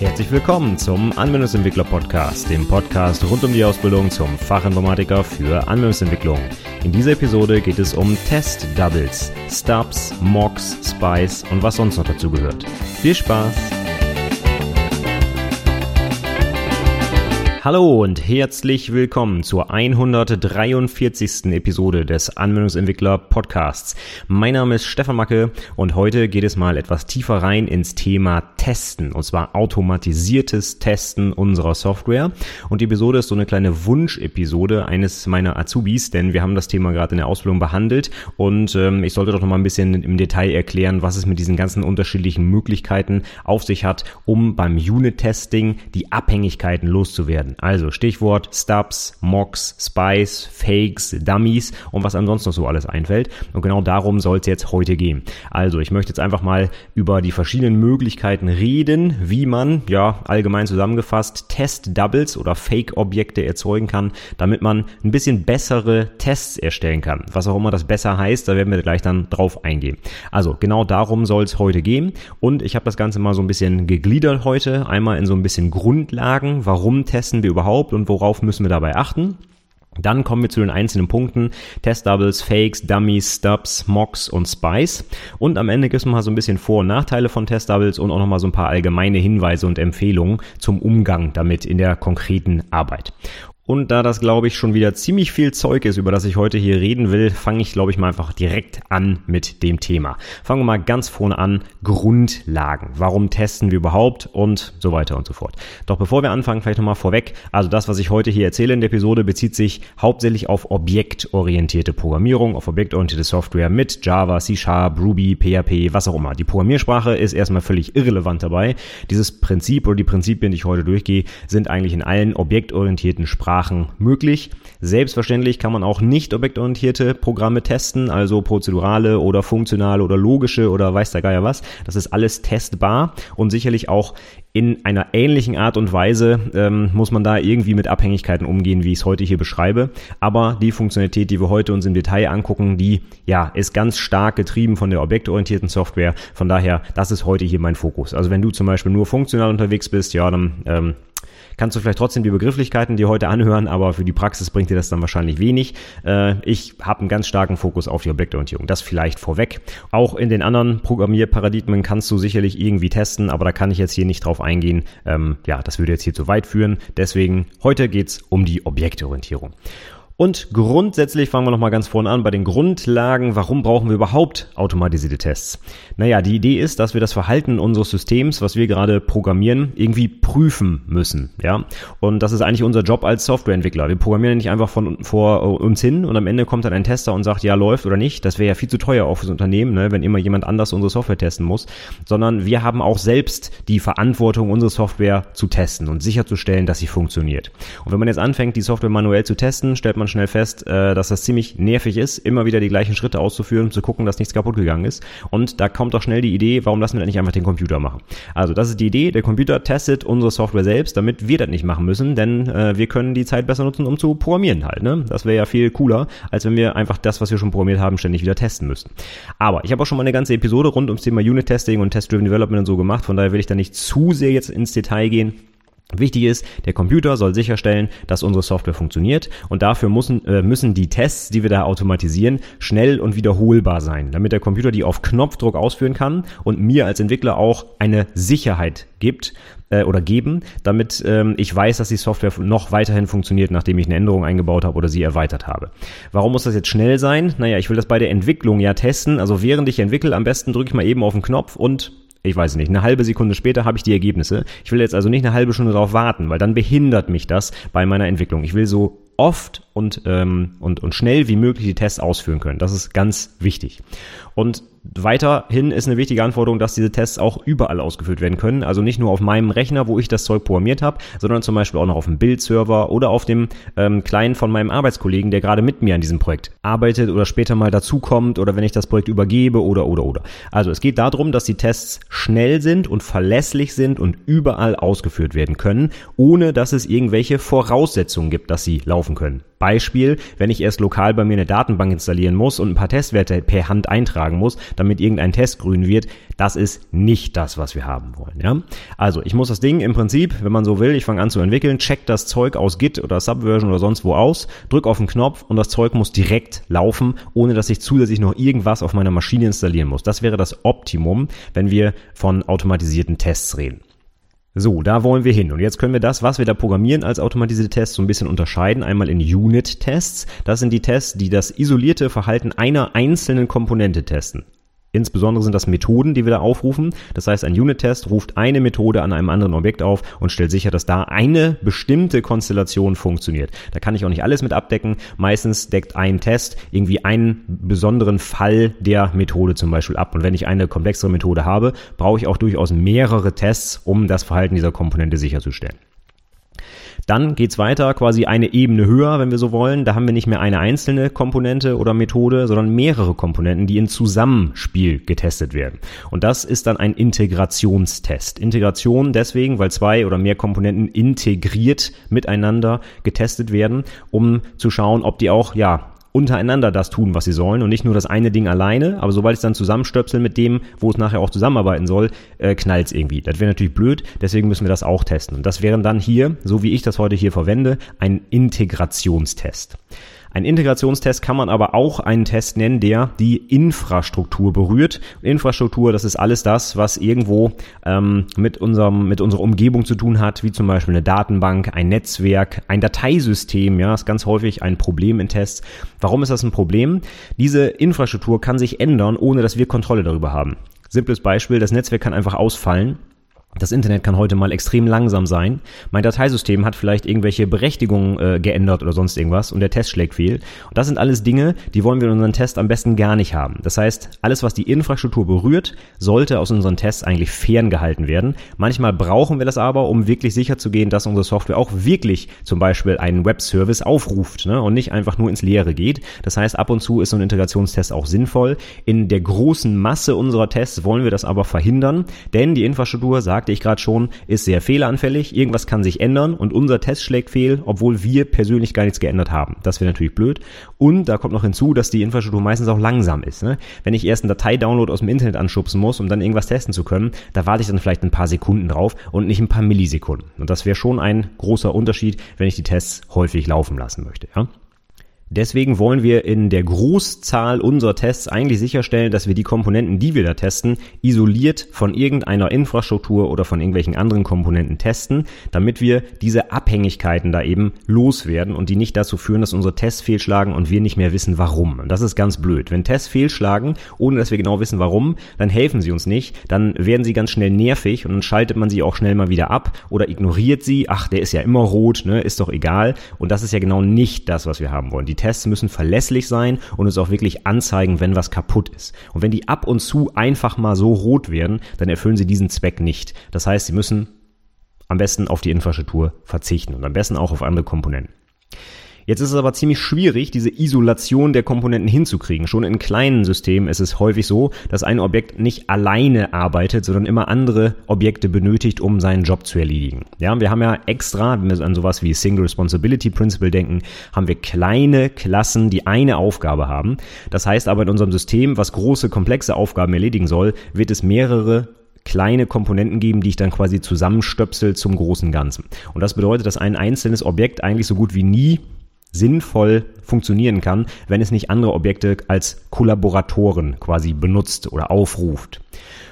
Herzlich willkommen zum Anwendungsentwickler Podcast, dem Podcast rund um die Ausbildung zum Fachinformatiker für Anwendungsentwicklung. In dieser Episode geht es um Test Doubles, Stubs, Mocks, Spice und was sonst noch dazu gehört. Viel Spaß! Hallo und herzlich willkommen zur 143. Episode des Anwendungsentwickler Podcasts. Mein Name ist Stefan Macke und heute geht es mal etwas tiefer rein ins Thema Testen und zwar automatisiertes Testen unserer Software. Und die Episode ist so eine kleine Wunschepisode eines meiner Azubis, denn wir haben das Thema gerade in der Ausbildung behandelt und ähm, ich sollte doch noch mal ein bisschen im Detail erklären, was es mit diesen ganzen unterschiedlichen Möglichkeiten auf sich hat, um beim Unit-Testing die Abhängigkeiten loszuwerden. Also Stichwort Stubs, Mocks, Spies, Fakes, Dummies und was ansonsten noch so alles einfällt. Und genau darum soll es jetzt heute gehen. Also ich möchte jetzt einfach mal über die verschiedenen Möglichkeiten reden, wie man, ja, allgemein zusammengefasst, Test-Doubles oder Fake-Objekte erzeugen kann, damit man ein bisschen bessere Tests erstellen kann. Was auch immer das besser heißt, da werden wir gleich dann drauf eingehen. Also genau darum soll es heute gehen. Und ich habe das Ganze mal so ein bisschen gegliedert heute. Einmal in so ein bisschen Grundlagen. Warum testen wir überhaupt und worauf müssen wir dabei achten? Dann kommen wir zu den einzelnen Punkten. Test Doubles, Fakes, Dummies, Stubs, Mocks und Spies. Und am Ende gibt es mal so ein bisschen Vor- und Nachteile von Test Doubles und auch nochmal so ein paar allgemeine Hinweise und Empfehlungen zum Umgang damit in der konkreten Arbeit. Und da das, glaube ich, schon wieder ziemlich viel Zeug ist, über das ich heute hier reden will, fange ich, glaube ich, mal einfach direkt an mit dem Thema. Fangen wir mal ganz vorne an. Grundlagen. Warum testen wir überhaupt? Und so weiter und so fort. Doch bevor wir anfangen, vielleicht nochmal vorweg. Also das, was ich heute hier erzähle in der Episode, bezieht sich hauptsächlich auf objektorientierte Programmierung, auf objektorientierte Software mit Java, C Sharp, Ruby, PHP, was auch immer. Die Programmiersprache ist erstmal völlig irrelevant dabei. Dieses Prinzip oder die Prinzipien, die ich heute durchgehe, sind eigentlich in allen objektorientierten Sprachen Sprachen möglich. Selbstverständlich kann man auch nicht objektorientierte Programme testen, also prozedurale oder funktionale oder logische oder weiß der Geier was. Das ist alles testbar und sicherlich auch in einer ähnlichen Art und Weise ähm, muss man da irgendwie mit Abhängigkeiten umgehen, wie ich es heute hier beschreibe. Aber die Funktionalität, die wir heute uns im Detail angucken, die ja ist ganz stark getrieben von der objektorientierten Software. Von daher, das ist heute hier mein Fokus. Also wenn du zum Beispiel nur funktional unterwegs bist, ja, dann ähm, kannst du vielleicht trotzdem die Begrifflichkeiten dir heute anhören, aber für die Praxis bringt dir das dann wahrscheinlich wenig. Äh, ich habe einen ganz starken Fokus auf die Objektorientierung. Das vielleicht vorweg. Auch in den anderen Programmierparadigmen kannst du sicherlich irgendwie testen, aber da kann ich jetzt hier nicht drauf eingehen. Ähm, ja, das würde jetzt hier zu weit führen. Deswegen heute geht's um die Objektorientierung. Und grundsätzlich fangen wir nochmal ganz vorne an bei den Grundlagen. Warum brauchen wir überhaupt automatisierte Tests? Naja, die Idee ist, dass wir das Verhalten unseres Systems, was wir gerade programmieren, irgendwie prüfen müssen. Ja, und das ist eigentlich unser Job als Softwareentwickler. Wir programmieren nicht einfach von vor uns hin und am Ende kommt dann ein Tester und sagt, ja, läuft oder nicht. Das wäre ja viel zu teuer auch fürs Unternehmen, ne, wenn immer jemand anders unsere Software testen muss. Sondern wir haben auch selbst die Verantwortung, unsere Software zu testen und sicherzustellen, dass sie funktioniert. Und wenn man jetzt anfängt, die Software manuell zu testen, stellt man man schnell fest, äh, dass das ziemlich nervig ist, immer wieder die gleichen Schritte auszuführen, zu gucken, dass nichts kaputt gegangen ist. Und da kommt doch schnell die Idee, warum lassen wir nicht einfach den Computer machen? Also das ist die Idee, der Computer testet unsere Software selbst, damit wir das nicht machen müssen, denn äh, wir können die Zeit besser nutzen, um zu programmieren halt. Ne? Das wäre ja viel cooler, als wenn wir einfach das, was wir schon programmiert haben, ständig wieder testen müssten. Aber ich habe auch schon mal eine ganze Episode rund ums Thema Unit-Testing und Test-Driven Development und so gemacht, von daher will ich da nicht zu sehr jetzt ins Detail gehen. Wichtig ist, der Computer soll sicherstellen, dass unsere Software funktioniert und dafür müssen, äh, müssen die Tests, die wir da automatisieren, schnell und wiederholbar sein, damit der Computer die auf Knopfdruck ausführen kann und mir als Entwickler auch eine Sicherheit gibt äh, oder geben, damit ähm, ich weiß, dass die Software noch weiterhin funktioniert, nachdem ich eine Änderung eingebaut habe oder sie erweitert habe. Warum muss das jetzt schnell sein? Naja, ich will das bei der Entwicklung ja testen, also während ich entwickle, am besten drücke ich mal eben auf den Knopf und ich weiß nicht, eine halbe Sekunde später habe ich die Ergebnisse. Ich will jetzt also nicht eine halbe Stunde darauf warten, weil dann behindert mich das bei meiner Entwicklung. Ich will so oft und, ähm, und, und schnell wie möglich die Tests ausführen können. Das ist ganz wichtig. Und weiterhin ist eine wichtige Anforderung, dass diese Tests auch überall ausgeführt werden können. Also nicht nur auf meinem Rechner, wo ich das Zeug programmiert habe, sondern zum Beispiel auch noch auf dem Bildserver oder auf dem ähm, Client von meinem Arbeitskollegen, der gerade mit mir an diesem Projekt arbeitet oder später mal dazukommt oder wenn ich das Projekt übergebe oder oder oder. Also es geht darum, dass die Tests schnell sind und verlässlich sind und überall ausgeführt werden können, ohne dass es irgendwelche Voraussetzungen gibt, dass sie laufen können. Beispiel, wenn ich erst lokal bei mir eine Datenbank installieren muss und ein paar Testwerte per Hand eintragen muss, damit irgendein Test grün wird, das ist nicht das, was wir haben wollen. Ja? Also ich muss das Ding im Prinzip, wenn man so will, ich fange an zu entwickeln, check das Zeug aus Git oder Subversion oder sonst wo aus, drück auf den Knopf und das Zeug muss direkt laufen, ohne dass ich zusätzlich noch irgendwas auf meiner Maschine installieren muss. Das wäre das Optimum, wenn wir von automatisierten Tests reden. So, da wollen wir hin. Und jetzt können wir das, was wir da programmieren als automatisierte Tests, so ein bisschen unterscheiden. Einmal in Unit-Tests. Das sind die Tests, die das isolierte Verhalten einer einzelnen Komponente testen. Insbesondere sind das Methoden, die wir da aufrufen. Das heißt, ein Unit-Test ruft eine Methode an einem anderen Objekt auf und stellt sicher, dass da eine bestimmte Konstellation funktioniert. Da kann ich auch nicht alles mit abdecken. Meistens deckt ein Test irgendwie einen besonderen Fall der Methode zum Beispiel ab. Und wenn ich eine komplexere Methode habe, brauche ich auch durchaus mehrere Tests, um das Verhalten dieser Komponente sicherzustellen. Dann geht's weiter, quasi eine Ebene höher, wenn wir so wollen. Da haben wir nicht mehr eine einzelne Komponente oder Methode, sondern mehrere Komponenten, die in Zusammenspiel getestet werden. Und das ist dann ein Integrationstest. Integration deswegen, weil zwei oder mehr Komponenten integriert miteinander getestet werden, um zu schauen, ob die auch, ja, untereinander das tun, was sie sollen und nicht nur das eine Ding alleine, aber sobald es dann zusammenstöpseln mit dem, wo es nachher auch zusammenarbeiten soll, äh, knallt es irgendwie. Das wäre natürlich blöd, deswegen müssen wir das auch testen. Und das wären dann hier, so wie ich das heute hier verwende, ein Integrationstest. Ein Integrationstest kann man aber auch einen Test nennen, der die Infrastruktur berührt. Infrastruktur, das ist alles das, was irgendwo ähm, mit, unserem, mit unserer Umgebung zu tun hat, wie zum Beispiel eine Datenbank, ein Netzwerk, ein Dateisystem. Ja, ist ganz häufig ein Problem in Tests. Warum ist das ein Problem? Diese Infrastruktur kann sich ändern, ohne dass wir Kontrolle darüber haben. Simples Beispiel, das Netzwerk kann einfach ausfallen das Internet kann heute mal extrem langsam sein. Mein Dateisystem hat vielleicht irgendwelche Berechtigungen äh, geändert oder sonst irgendwas und der Test schlägt fehl. Und das sind alles Dinge, die wollen wir in unseren Test am besten gar nicht haben. Das heißt, alles, was die Infrastruktur berührt, sollte aus unseren Tests eigentlich ferngehalten werden. Manchmal brauchen wir das aber, um wirklich sicher zu gehen, dass unsere Software auch wirklich zum Beispiel einen Webservice aufruft ne, und nicht einfach nur ins Leere geht. Das heißt, ab und zu ist so ein Integrationstest auch sinnvoll. In der großen Masse unserer Tests wollen wir das aber verhindern, denn die Infrastruktur sagt, sagte ich gerade schon, ist sehr fehleranfällig. Irgendwas kann sich ändern und unser Test schlägt fehl, obwohl wir persönlich gar nichts geändert haben. Das wäre natürlich blöd. Und da kommt noch hinzu, dass die Infrastruktur meistens auch langsam ist. Ne? Wenn ich erst einen Dateidownload aus dem Internet anschubsen muss, um dann irgendwas testen zu können, da warte ich dann vielleicht ein paar Sekunden drauf und nicht ein paar Millisekunden. Und das wäre schon ein großer Unterschied, wenn ich die Tests häufig laufen lassen möchte. Ja? Deswegen wollen wir in der Großzahl unserer Tests eigentlich sicherstellen, dass wir die Komponenten, die wir da testen, isoliert von irgendeiner Infrastruktur oder von irgendwelchen anderen Komponenten testen, damit wir diese Abhängigkeiten da eben loswerden und die nicht dazu führen, dass unsere Tests fehlschlagen und wir nicht mehr wissen, warum. Und das ist ganz blöd. Wenn Tests fehlschlagen, ohne dass wir genau wissen, warum, dann helfen sie uns nicht, dann werden sie ganz schnell nervig und dann schaltet man sie auch schnell mal wieder ab oder ignoriert sie. Ach, der ist ja immer rot, ne, ist doch egal. Und das ist ja genau nicht das, was wir haben wollen. Die Tests müssen verlässlich sein und uns auch wirklich anzeigen, wenn was kaputt ist. Und wenn die ab und zu einfach mal so rot werden, dann erfüllen sie diesen Zweck nicht. Das heißt, sie müssen am besten auf die Infrastruktur verzichten und am besten auch auf andere Komponenten. Jetzt ist es aber ziemlich schwierig, diese Isolation der Komponenten hinzukriegen. Schon in kleinen Systemen ist es häufig so, dass ein Objekt nicht alleine arbeitet, sondern immer andere Objekte benötigt, um seinen Job zu erledigen. Ja, wir haben ja extra, wenn wir an sowas wie Single Responsibility Principle denken, haben wir kleine Klassen, die eine Aufgabe haben. Das heißt aber in unserem System, was große, komplexe Aufgaben erledigen soll, wird es mehrere kleine Komponenten geben, die ich dann quasi zusammenstöpsel zum großen Ganzen. Und das bedeutet, dass ein einzelnes Objekt eigentlich so gut wie nie sinnvoll funktionieren kann, wenn es nicht andere Objekte als Kollaboratoren quasi benutzt oder aufruft.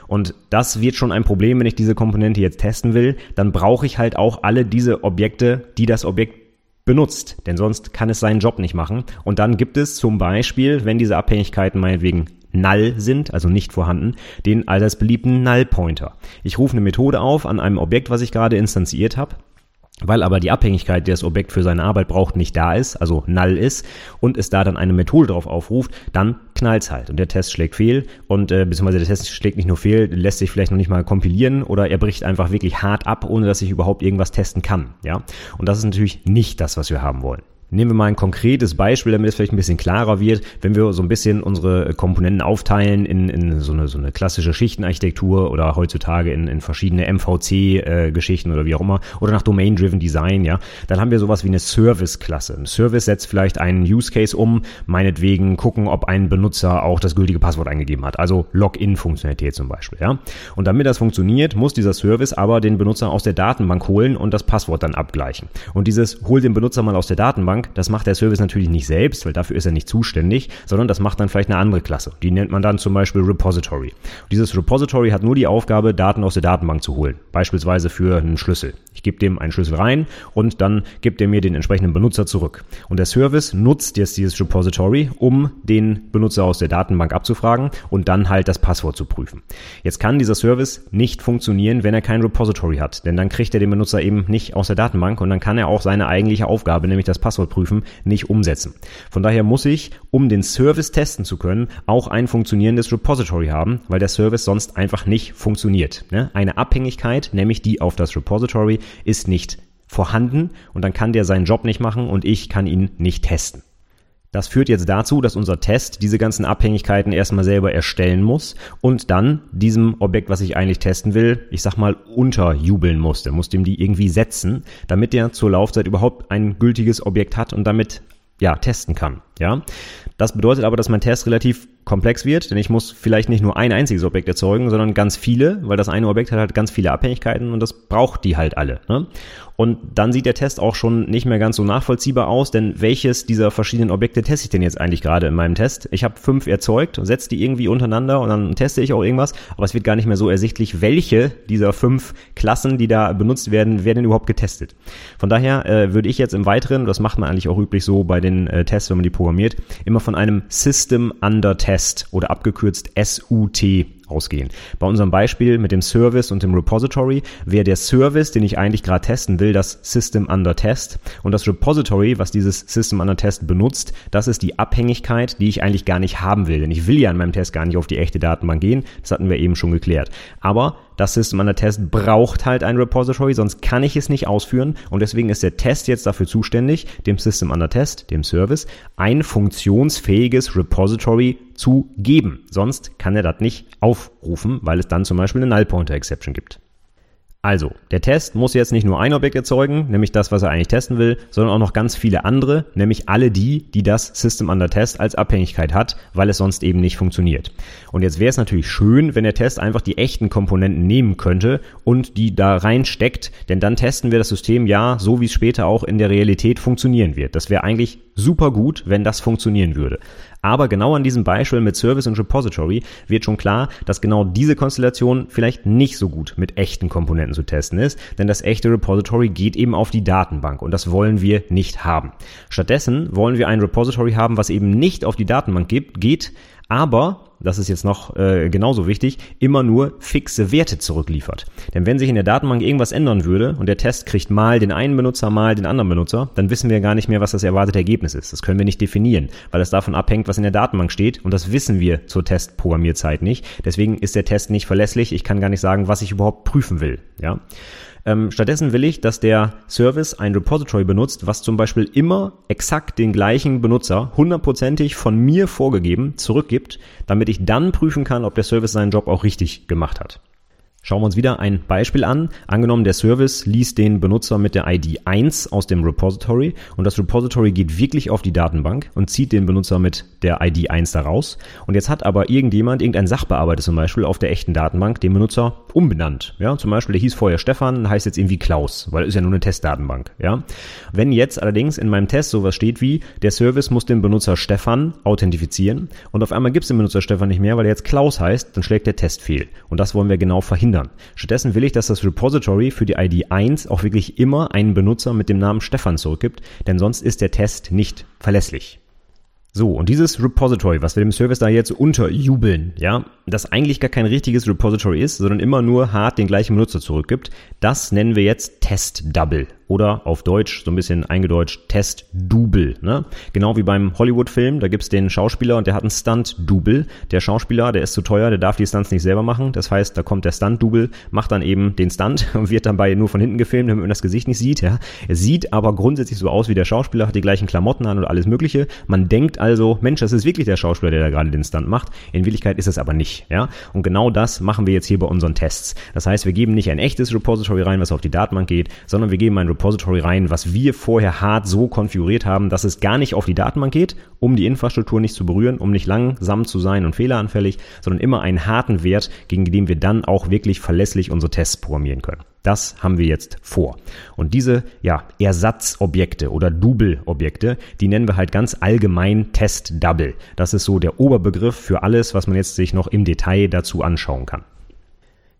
Und das wird schon ein Problem, wenn ich diese Komponente jetzt testen will. Dann brauche ich halt auch alle diese Objekte, die das Objekt benutzt, denn sonst kann es seinen Job nicht machen. Und dann gibt es zum Beispiel, wenn diese Abhängigkeiten meinetwegen null sind, also nicht vorhanden, den allseits beliebten Null Pointer. Ich rufe eine Methode auf an einem Objekt, was ich gerade instanziert habe weil aber die Abhängigkeit, die das Objekt für seine Arbeit braucht, nicht da ist, also null ist, und es da dann eine Methode drauf aufruft, dann knallt's halt und der Test schlägt fehl und äh, beziehungsweise der Test schlägt nicht nur fehl, lässt sich vielleicht noch nicht mal kompilieren oder er bricht einfach wirklich hart ab, ohne dass ich überhaupt irgendwas testen kann, ja. Und das ist natürlich nicht das, was wir haben wollen. Nehmen wir mal ein konkretes Beispiel, damit es vielleicht ein bisschen klarer wird. Wenn wir so ein bisschen unsere Komponenten aufteilen in, in so, eine, so eine klassische Schichtenarchitektur oder heutzutage in, in verschiedene MVC-Geschichten äh, oder wie auch immer oder nach Domain-Driven Design, ja, dann haben wir sowas wie eine Service-Klasse. Ein Service setzt vielleicht einen Use-Case um, meinetwegen gucken, ob ein Benutzer auch das gültige Passwort eingegeben hat. Also Login-Funktionalität zum Beispiel, ja. Und damit das funktioniert, muss dieser Service aber den Benutzer aus der Datenbank holen und das Passwort dann abgleichen. Und dieses holt den Benutzer mal aus der Datenbank Datenbank, das macht der Service natürlich nicht selbst, weil dafür ist er nicht zuständig, sondern das macht dann vielleicht eine andere Klasse. Die nennt man dann zum Beispiel Repository. Und dieses Repository hat nur die Aufgabe, Daten aus der Datenbank zu holen, beispielsweise für einen Schlüssel. Ich gebe dem einen Schlüssel rein und dann gibt er mir den entsprechenden Benutzer zurück. Und der Service nutzt jetzt dieses Repository, um den Benutzer aus der Datenbank abzufragen und dann halt das Passwort zu prüfen. Jetzt kann dieser Service nicht funktionieren, wenn er kein Repository hat, denn dann kriegt er den Benutzer eben nicht aus der Datenbank und dann kann er auch seine eigentliche Aufgabe, nämlich das Passwort prüfen, nicht umsetzen. Von daher muss ich, um den Service testen zu können, auch ein funktionierendes Repository haben, weil der Service sonst einfach nicht funktioniert. Ne? Eine Abhängigkeit, nämlich die auf das Repository, ist nicht vorhanden und dann kann der seinen Job nicht machen und ich kann ihn nicht testen. Das führt jetzt dazu, dass unser Test diese ganzen Abhängigkeiten erstmal selber erstellen muss und dann diesem Objekt, was ich eigentlich testen will, ich sag mal unterjubeln muss. Der muss dem die irgendwie setzen, damit der zur Laufzeit überhaupt ein gültiges Objekt hat und damit ja testen kann. Ja, das bedeutet aber, dass mein Test relativ komplex wird, denn ich muss vielleicht nicht nur ein einziges Objekt erzeugen, sondern ganz viele, weil das eine Objekt hat halt ganz viele Abhängigkeiten und das braucht die halt alle. Ne? Und dann sieht der Test auch schon nicht mehr ganz so nachvollziehbar aus, denn welches dieser verschiedenen Objekte teste ich denn jetzt eigentlich gerade in meinem Test? Ich habe fünf erzeugt, setze die irgendwie untereinander und dann teste ich auch irgendwas, aber es wird gar nicht mehr so ersichtlich, welche dieser fünf Klassen, die da benutzt werden, werden überhaupt getestet. Von daher äh, würde ich jetzt im Weiteren, das macht man eigentlich auch üblich so bei den äh, Tests, wenn man die programmiert, immer von einem System Under Test oder abgekürzt SUT ausgehen. Bei unserem Beispiel mit dem Service und dem Repository wäre der Service, den ich eigentlich gerade testen will, das System Under Test und das Repository, was dieses System Under Test benutzt, das ist die Abhängigkeit, die ich eigentlich gar nicht haben will, denn ich will ja in meinem Test gar nicht auf die echte Datenbank gehen, das hatten wir eben schon geklärt. Aber das System Under Test braucht halt ein Repository, sonst kann ich es nicht ausführen und deswegen ist der Test jetzt dafür zuständig, dem System Under Test, dem Service, ein funktionsfähiges Repository zu geben. Sonst kann er das nicht aufrufen, weil es dann zum Beispiel eine Null Pointer Exception gibt. Also, der Test muss jetzt nicht nur ein Objekt erzeugen, nämlich das, was er eigentlich testen will, sondern auch noch ganz viele andere, nämlich alle die, die das System Under Test als Abhängigkeit hat, weil es sonst eben nicht funktioniert. Und jetzt wäre es natürlich schön, wenn der Test einfach die echten Komponenten nehmen könnte und die da reinsteckt, denn dann testen wir das System ja, so wie es später auch in der Realität funktionieren wird. Das wäre eigentlich super gut, wenn das funktionieren würde. Aber genau an diesem Beispiel mit Service und Repository wird schon klar, dass genau diese Konstellation vielleicht nicht so gut mit echten Komponenten zu testen ist, denn das echte Repository geht eben auf die Datenbank und das wollen wir nicht haben. Stattdessen wollen wir ein Repository haben, was eben nicht auf die Datenbank geht, aber das ist jetzt noch äh, genauso wichtig, immer nur fixe Werte zurückliefert. Denn wenn sich in der Datenbank irgendwas ändern würde und der Test kriegt mal den einen Benutzer, mal den anderen Benutzer, dann wissen wir gar nicht mehr, was das erwartete Ergebnis ist. Das können wir nicht definieren, weil es davon abhängt, was in der Datenbank steht und das wissen wir zur Testprogrammierzeit nicht. Deswegen ist der Test nicht verlässlich. Ich kann gar nicht sagen, was ich überhaupt prüfen will. Ja. Ähm, stattdessen will ich, dass der Service ein Repository benutzt, was zum Beispiel immer exakt den gleichen Benutzer hundertprozentig von mir vorgegeben zurückgibt, damit ich dann prüfen kann, ob der Service seinen Job auch richtig gemacht hat. Schauen wir uns wieder ein Beispiel an. Angenommen, der Service liest den Benutzer mit der ID 1 aus dem Repository und das Repository geht wirklich auf die Datenbank und zieht den Benutzer mit der ID 1 daraus. Und jetzt hat aber irgendjemand, irgendein Sachbearbeiter zum Beispiel auf der echten Datenbank den Benutzer umbenannt. Ja, zum Beispiel, der hieß vorher Stefan, heißt jetzt irgendwie Klaus, weil es ist ja nur eine Testdatenbank. Ja, wenn jetzt allerdings in meinem Test sowas steht wie, der Service muss den Benutzer Stefan authentifizieren und auf einmal gibt es den Benutzer Stefan nicht mehr, weil er jetzt Klaus heißt, dann schlägt der Test fehl. Und das wollen wir genau verhindern verhindern. Stattdessen will ich, dass das Repository für die ID 1 auch wirklich immer einen Benutzer mit dem Namen Stefan zurückgibt, denn sonst ist der Test nicht verlässlich. So, und dieses Repository, was wir dem Service da jetzt unterjubeln, ja, das eigentlich gar kein richtiges Repository ist, sondern immer nur hart den gleichen Benutzer zurückgibt, das nennen wir jetzt Test Double oder auf Deutsch so ein bisschen eingedeutscht Test-Double. Ne? Genau wie beim Hollywood-Film, da gibt's den Schauspieler und der hat einen Stunt-Double. Der Schauspieler, der ist zu teuer, der darf die Stunts nicht selber machen. Das heißt, da kommt der Stunt-Double, macht dann eben den Stunt und wird dabei nur von hinten gefilmt, damit man das Gesicht nicht sieht. Ja? Er sieht aber grundsätzlich so aus wie der Schauspieler, hat die gleichen Klamotten an und alles mögliche. Man denkt also, Mensch, das ist wirklich der Schauspieler, der da gerade den Stunt macht. In Wirklichkeit ist es aber nicht. Ja? Und genau das machen wir jetzt hier bei unseren Tests. Das heißt, wir geben nicht ein echtes Repository rein, was auf die Datenbank geht, sondern wir geben ein Repository rein, was wir vorher hart so konfiguriert haben, dass es gar nicht auf die Datenbank geht, um die Infrastruktur nicht zu berühren, um nicht langsam zu sein und fehleranfällig, sondern immer einen harten Wert, gegen den wir dann auch wirklich verlässlich unsere Tests programmieren können. Das haben wir jetzt vor. Und diese ja, Ersatzobjekte oder Double-Objekte, die nennen wir halt ganz allgemein Test-Double. Das ist so der Oberbegriff für alles, was man jetzt sich noch im Detail dazu anschauen kann.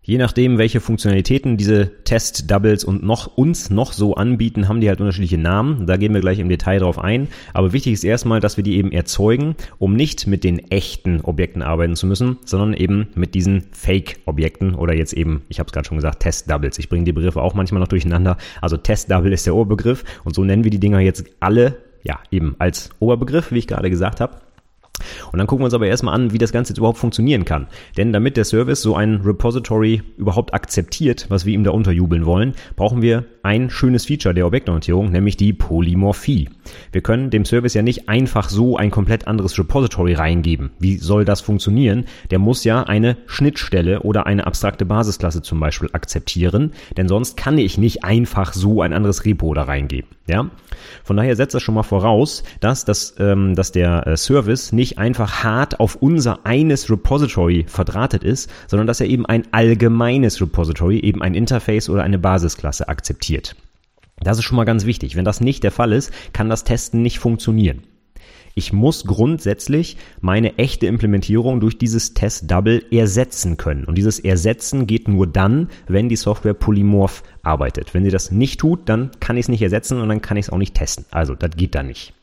Je nachdem, welche Funktionalitäten diese Test-Doubles und noch uns noch so anbieten, haben die halt unterschiedliche Namen. Da gehen wir gleich im Detail drauf ein. Aber wichtig ist erstmal, dass wir die eben erzeugen, um nicht mit den echten Objekten arbeiten zu müssen, sondern eben mit diesen Fake-Objekten oder jetzt eben, ich habe es gerade schon gesagt, Test-Doubles. Ich bringe die Begriffe auch manchmal noch durcheinander. Also Test-Double ist der Oberbegriff und so nennen wir die Dinger jetzt alle, ja, eben als Oberbegriff, wie ich gerade gesagt habe. Und dann gucken wir uns aber erstmal an, wie das Ganze jetzt überhaupt funktionieren kann. Denn damit der Service so ein Repository überhaupt akzeptiert, was wir ihm da unterjubeln wollen, brauchen wir ein schönes Feature der Objektorientierung, nämlich die Polymorphie. Wir können dem Service ja nicht einfach so ein komplett anderes Repository reingeben. Wie soll das funktionieren? Der muss ja eine Schnittstelle oder eine abstrakte Basisklasse zum Beispiel akzeptieren, denn sonst kann ich nicht einfach so ein anderes Repo da reingeben. Ja? Von daher setzt das schon mal voraus, dass, das, ähm, dass der äh, Service nicht einfach hart auf unser eines Repository verdrahtet ist, sondern dass er eben ein allgemeines Repository, eben ein Interface oder eine Basisklasse akzeptiert. Das ist schon mal ganz wichtig. Wenn das nicht der Fall ist, kann das Testen nicht funktionieren. Ich muss grundsätzlich meine echte Implementierung durch dieses Test Double ersetzen können. Und dieses Ersetzen geht nur dann, wenn die Software polymorph arbeitet. Wenn sie das nicht tut, dann kann ich es nicht ersetzen und dann kann ich es auch nicht testen. Also, das geht da nicht.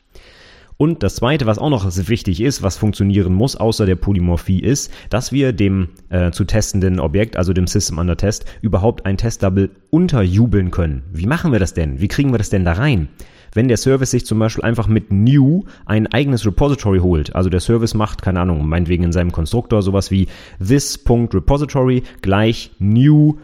Und das Zweite, was auch noch wichtig ist, was funktionieren muss, außer der Polymorphie, ist, dass wir dem äh, zu testenden Objekt, also dem System Under Test, überhaupt ein Test-Double unterjubeln können. Wie machen wir das denn? Wie kriegen wir das denn da rein? Wenn der Service sich zum Beispiel einfach mit new ein eigenes Repository holt. Also der Service macht, keine Ahnung, meinetwegen in seinem Konstruktor sowas wie this.repository gleich new,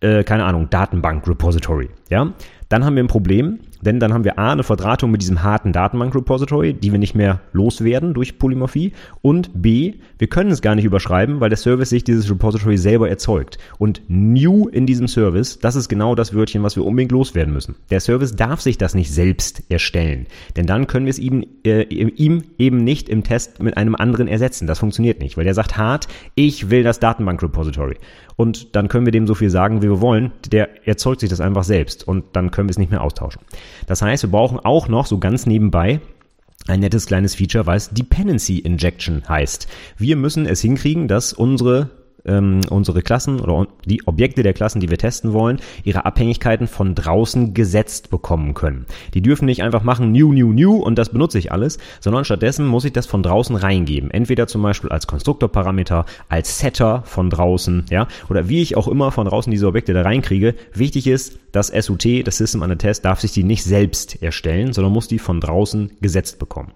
äh, keine Ahnung, Datenbank Repository. Ja, dann haben wir ein Problem, denn dann haben wir A, eine Verdrahtung mit diesem harten Datenbank-Repository, die wir nicht mehr loswerden durch Polymorphie. Und B, wir können es gar nicht überschreiben, weil der Service sich dieses Repository selber erzeugt. Und new in diesem Service, das ist genau das Wörtchen, was wir unbedingt loswerden müssen. Der Service darf sich das nicht selbst erstellen. Denn dann können wir es ihm, äh, ihm eben nicht im Test mit einem anderen ersetzen. Das funktioniert nicht, weil der sagt hart, ich will das Datenbank-Repository. Und dann können wir dem so viel sagen, wie wir wollen. Der erzeugt sich das einfach selbst. Und dann können wir es nicht mehr austauschen. Das heißt, wir brauchen auch noch so ganz nebenbei ein nettes kleines Feature, es Dependency Injection heißt. Wir müssen es hinkriegen, dass unsere ähm, unsere Klassen oder die Objekte der Klassen, die wir testen wollen, ihre Abhängigkeiten von draußen gesetzt bekommen können. Die dürfen nicht einfach machen new, new, new und das benutze ich alles, sondern stattdessen muss ich das von draußen reingeben. Entweder zum Beispiel als Konstruktorparameter, als Setter von draußen, ja, oder wie ich auch immer von draußen diese Objekte da reinkriege. Wichtig ist, das SUT, das System Under Test, darf sich die nicht selbst erstellen, sondern muss die von draußen gesetzt bekommen.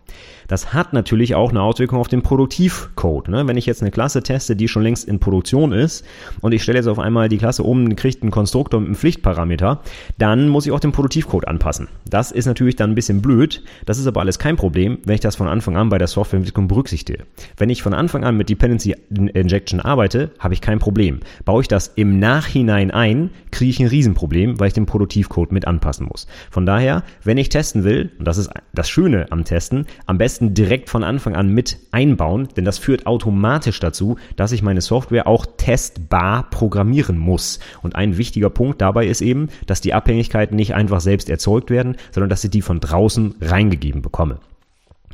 Das hat natürlich auch eine Auswirkung auf den Produktivcode. Ne? Wenn ich jetzt eine Klasse teste, die schon längst in Produktion ist und ich stelle jetzt auf einmal die Klasse um, kriegt einen Konstruktor mit einem Pflichtparameter, dann muss ich auch den Produktivcode anpassen. Das ist natürlich dann ein bisschen blöd. Das ist aber alles kein Problem, wenn ich das von Anfang an bei der Softwareentwicklung berücksichtige. Wenn ich von Anfang an mit Dependency Injection arbeite, habe ich kein Problem. Baue ich das im Nachhinein ein, kriege ich ein Riesenproblem, weil ich den Produktivcode mit anpassen muss. Von daher, wenn ich testen will, und das ist das Schöne am Testen, am besten besten direkt von Anfang an mit einbauen, denn das führt automatisch dazu, dass ich meine Software auch testbar programmieren muss. Und ein wichtiger Punkt dabei ist eben, dass die Abhängigkeiten nicht einfach selbst erzeugt werden, sondern dass ich die von draußen reingegeben bekomme.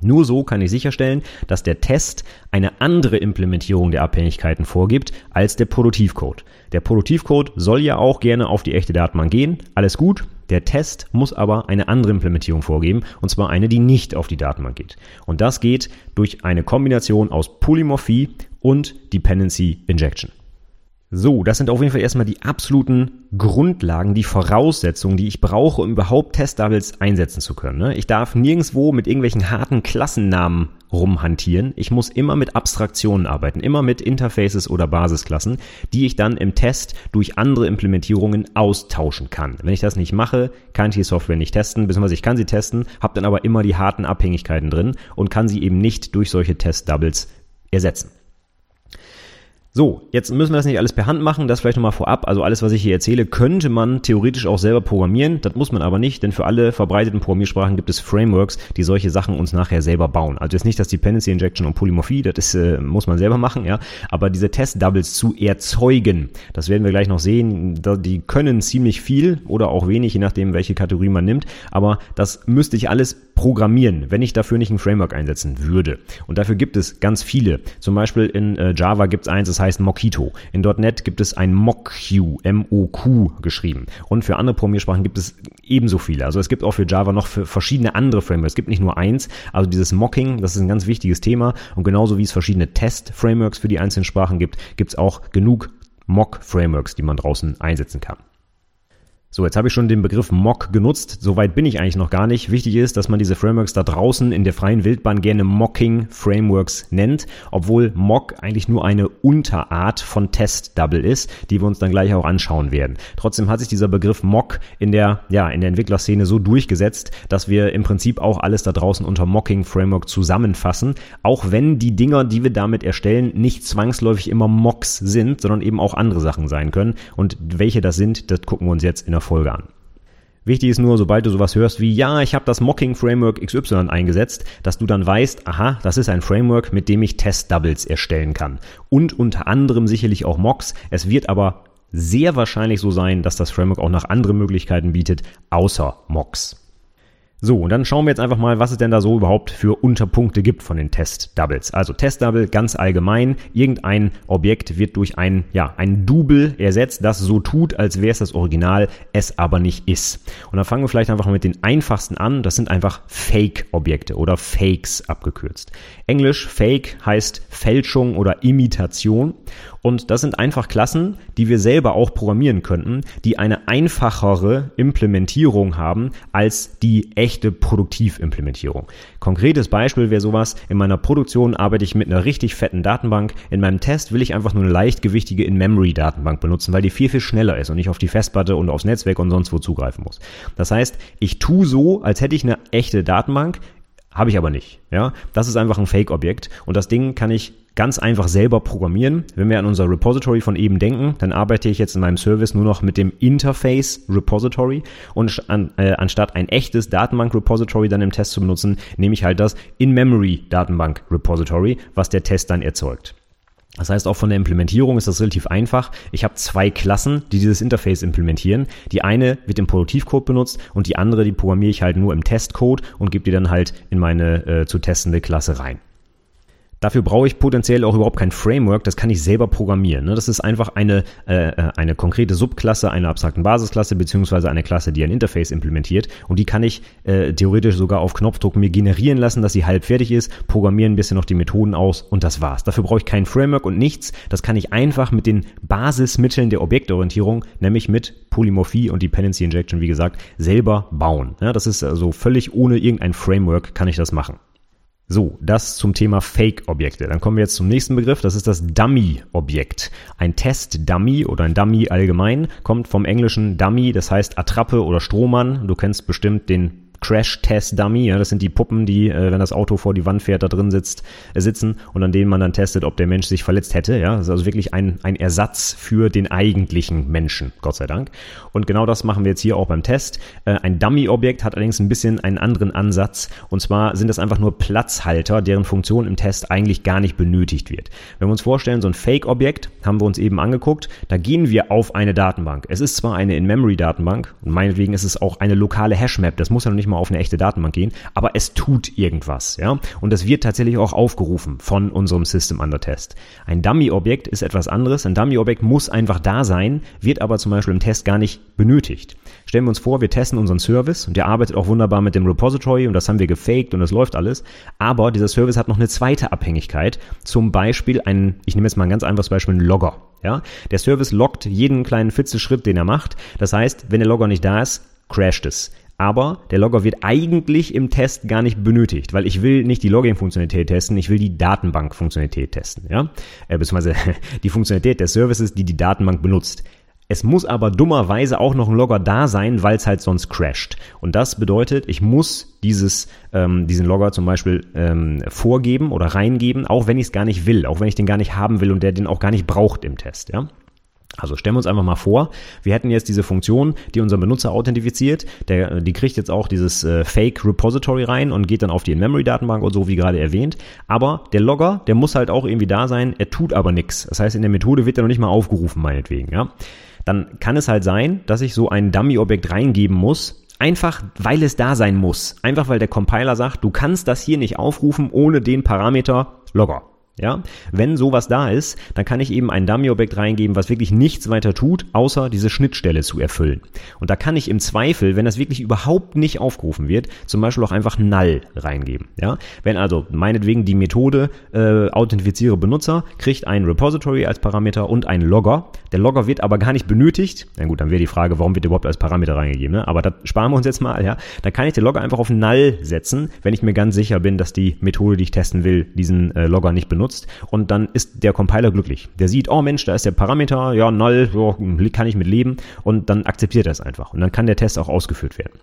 Nur so kann ich sicherstellen, dass der Test eine andere Implementierung der Abhängigkeiten vorgibt als der Produktivcode. Der Produktivcode soll ja auch gerne auf die echte Datenbank gehen. Alles gut. Der Test muss aber eine andere Implementierung vorgeben, und zwar eine, die nicht auf die Datenbank geht. Und das geht durch eine Kombination aus Polymorphie und Dependency Injection. So, das sind auf jeden Fall erstmal die absoluten Grundlagen, die Voraussetzungen, die ich brauche, um überhaupt Test-Doubles einsetzen zu können. Ne? Ich darf nirgendwo mit irgendwelchen harten Klassennamen rumhantieren. Ich muss immer mit Abstraktionen arbeiten, immer mit Interfaces oder Basisklassen, die ich dann im Test durch andere Implementierungen austauschen kann. Wenn ich das nicht mache, kann ich die Software nicht testen, beziehungsweise ich kann sie testen, habe dann aber immer die harten Abhängigkeiten drin und kann sie eben nicht durch solche Test-Doubles ersetzen. So, jetzt müssen wir das nicht alles per Hand machen, das vielleicht nochmal vorab. Also alles, was ich hier erzähle, könnte man theoretisch auch selber programmieren. Das muss man aber nicht, denn für alle verbreiteten Programmiersprachen gibt es Frameworks, die solche Sachen uns nachher selber bauen. Also jetzt nicht das Dependency Injection und Polymorphie, das ist, äh, muss man selber machen, ja. Aber diese Test-Doubles zu erzeugen, das werden wir gleich noch sehen, die können ziemlich viel oder auch wenig, je nachdem, welche Kategorie man nimmt. Aber das müsste ich alles programmieren, wenn ich dafür nicht ein Framework einsetzen würde. Und dafür gibt es ganz viele. Zum Beispiel in äh, Java gibt es eins, das heißt Mockito. In .NET gibt es ein MockQ, M-O-Q geschrieben. Und für andere Programmiersprachen gibt es ebenso viele. Also es gibt auch für Java noch für verschiedene andere Frameworks. Es gibt nicht nur eins. Also dieses Mocking, das ist ein ganz wichtiges Thema. Und genauso wie es verschiedene Test-Frameworks für die einzelnen Sprachen gibt, gibt es auch genug Mock-Frameworks, die man draußen einsetzen kann. So, jetzt habe ich schon den Begriff Mock genutzt. Soweit bin ich eigentlich noch gar nicht. Wichtig ist, dass man diese Frameworks da draußen in der freien Wildbahn gerne Mocking Frameworks nennt, obwohl Mock eigentlich nur eine Unterart von Test Double ist, die wir uns dann gleich auch anschauen werden. Trotzdem hat sich dieser Begriff Mock in der, ja, in der Entwicklerszene so durchgesetzt, dass wir im Prinzip auch alles da draußen unter Mocking Framework zusammenfassen. Auch wenn die Dinger, die wir damit erstellen, nicht zwangsläufig immer Mocks sind, sondern eben auch andere Sachen sein können. Und welche das sind, das gucken wir uns jetzt in der Folge an. Wichtig ist nur, sobald du sowas hörst wie, ja, ich habe das Mocking Framework XY eingesetzt, dass du dann weißt, aha, das ist ein Framework, mit dem ich Test-Doubles erstellen kann. Und unter anderem sicherlich auch Mocks. Es wird aber sehr wahrscheinlich so sein, dass das Framework auch noch andere Möglichkeiten bietet, außer Mocks. So, und dann schauen wir jetzt einfach mal, was es denn da so überhaupt für Unterpunkte gibt von den Test-Doubles. Also Test-Double ganz allgemein, irgendein Objekt wird durch ein, ja, ein Double ersetzt, das so tut, als wäre es das Original, es aber nicht ist. Und dann fangen wir vielleicht einfach mit den einfachsten an. Das sind einfach Fake-Objekte oder Fakes abgekürzt. Englisch Fake heißt Fälschung oder Imitation. Und das sind einfach Klassen, die wir selber auch programmieren könnten, die eine einfachere Implementierung haben als die echte Produktivimplementierung. Konkretes Beispiel wäre sowas, in meiner Produktion arbeite ich mit einer richtig fetten Datenbank. In meinem Test will ich einfach nur eine leichtgewichtige In-Memory-Datenbank benutzen, weil die viel, viel schneller ist und ich auf die Festplatte und aufs Netzwerk und sonst wo zugreifen muss. Das heißt, ich tue so, als hätte ich eine echte Datenbank, habe ich aber nicht. Ja, das ist einfach ein Fake-Objekt und das Ding kann ich ganz einfach selber programmieren. Wenn wir an unser Repository von eben denken, dann arbeite ich jetzt in meinem Service nur noch mit dem Interface Repository und an, äh, anstatt ein echtes Datenbank Repository dann im Test zu benutzen, nehme ich halt das In-Memory Datenbank Repository, was der Test dann erzeugt. Das heißt, auch von der Implementierung ist das relativ einfach. Ich habe zwei Klassen, die dieses Interface implementieren. Die eine wird im Produktivcode benutzt und die andere, die programmiere ich halt nur im Testcode und gebe die dann halt in meine äh, zu testende Klasse rein. Dafür brauche ich potenziell auch überhaupt kein Framework, das kann ich selber programmieren. Ne? Das ist einfach eine, äh, äh, eine konkrete Subklasse einer abstrakten Basisklasse beziehungsweise eine Klasse, die ein Interface implementiert und die kann ich äh, theoretisch sogar auf Knopfdruck mir generieren lassen, dass sie halb fertig ist, programmieren ein bisschen noch die Methoden aus und das war's. Dafür brauche ich kein Framework und nichts. Das kann ich einfach mit den Basismitteln der Objektorientierung, nämlich mit Polymorphie und Dependency Injection, wie gesagt, selber bauen. Ja, das ist also völlig ohne irgendein Framework kann ich das machen. So, das zum Thema Fake-Objekte. Dann kommen wir jetzt zum nächsten Begriff, das ist das Dummy-Objekt. Ein Test-Dummy oder ein Dummy allgemein kommt vom englischen Dummy, das heißt Attrappe oder Strohmann. Du kennst bestimmt den Crash-Test-Dummy. Ja, das sind die Puppen, die, äh, wenn das Auto vor die Wand fährt, da drin sitzt, äh, sitzen und an denen man dann testet, ob der Mensch sich verletzt hätte. Ja, das ist also wirklich ein, ein Ersatz für den eigentlichen Menschen, Gott sei Dank. Und genau das machen wir jetzt hier auch beim Test. Äh, ein Dummy-Objekt hat allerdings ein bisschen einen anderen Ansatz. Und zwar sind das einfach nur Platzhalter, deren Funktion im Test eigentlich gar nicht benötigt wird. Wenn wir uns vorstellen, so ein Fake-Objekt haben wir uns eben angeguckt, da gehen wir auf eine Datenbank. Es ist zwar eine In-Memory-Datenbank und meinetwegen ist es auch eine lokale Hashmap. Das muss ja noch nicht mal mal auf eine echte Datenbank gehen, aber es tut irgendwas, ja. Und das wird tatsächlich auch aufgerufen von unserem System Under Test. Ein Dummy-Objekt ist etwas anderes. Ein Dummy-Objekt muss einfach da sein, wird aber zum Beispiel im Test gar nicht benötigt. Stellen wir uns vor, wir testen unseren Service und der arbeitet auch wunderbar mit dem Repository und das haben wir gefaked und das läuft alles. Aber dieser Service hat noch eine zweite Abhängigkeit. Zum Beispiel ein, ich nehme jetzt mal ein ganz einfaches Beispiel, ein Logger. Ja? Der Service loggt jeden kleinen Fitzelschritt, den er macht. Das heißt, wenn der Logger nicht da ist, crasht es. Aber der Logger wird eigentlich im Test gar nicht benötigt, weil ich will nicht die Logging-Funktionalität testen, ich will die Datenbank-Funktionalität testen, ja, äh, beziehungsweise die Funktionalität der Services, die die Datenbank benutzt. Es muss aber dummerweise auch noch ein Logger da sein, weil es halt sonst crasht. Und das bedeutet, ich muss dieses, ähm, diesen Logger zum Beispiel ähm, vorgeben oder reingeben, auch wenn ich es gar nicht will, auch wenn ich den gar nicht haben will und der den auch gar nicht braucht im Test. Ja? Also stellen wir uns einfach mal vor, wir hätten jetzt diese Funktion, die unseren Benutzer authentifiziert, der, die kriegt jetzt auch dieses äh, Fake Repository rein und geht dann auf die In-Memory-Datenbank und so, wie gerade erwähnt. Aber der Logger, der muss halt auch irgendwie da sein, er tut aber nichts. Das heißt, in der Methode wird er noch nicht mal aufgerufen, meinetwegen. Ja? dann kann es halt sein, dass ich so ein Dummy-Objekt reingeben muss, einfach weil es da sein muss. Einfach weil der Compiler sagt, du kannst das hier nicht aufrufen ohne den Parameter Logger. Ja, wenn sowas da ist, dann kann ich eben ein Dummy-Objekt reingeben, was wirklich nichts weiter tut, außer diese Schnittstelle zu erfüllen. Und da kann ich im Zweifel, wenn das wirklich überhaupt nicht aufgerufen wird, zum Beispiel auch einfach null reingeben. Ja, wenn also meinetwegen die Methode äh, authentifiziere Benutzer kriegt ein Repository als Parameter und ein Logger. Der Logger wird aber gar nicht benötigt. Na gut, dann wäre die Frage, warum wird überhaupt als Parameter reingegeben? Ne? Aber das sparen wir uns jetzt mal. Ja, dann kann ich den Logger einfach auf null setzen, wenn ich mir ganz sicher bin, dass die Methode, die ich testen will, diesen äh, Logger nicht benutzt benutzt und dann ist der Compiler glücklich. Der sieht, oh Mensch, da ist der Parameter, ja, null, ja, kann ich mit leben und dann akzeptiert er es einfach und dann kann der Test auch ausgeführt werden.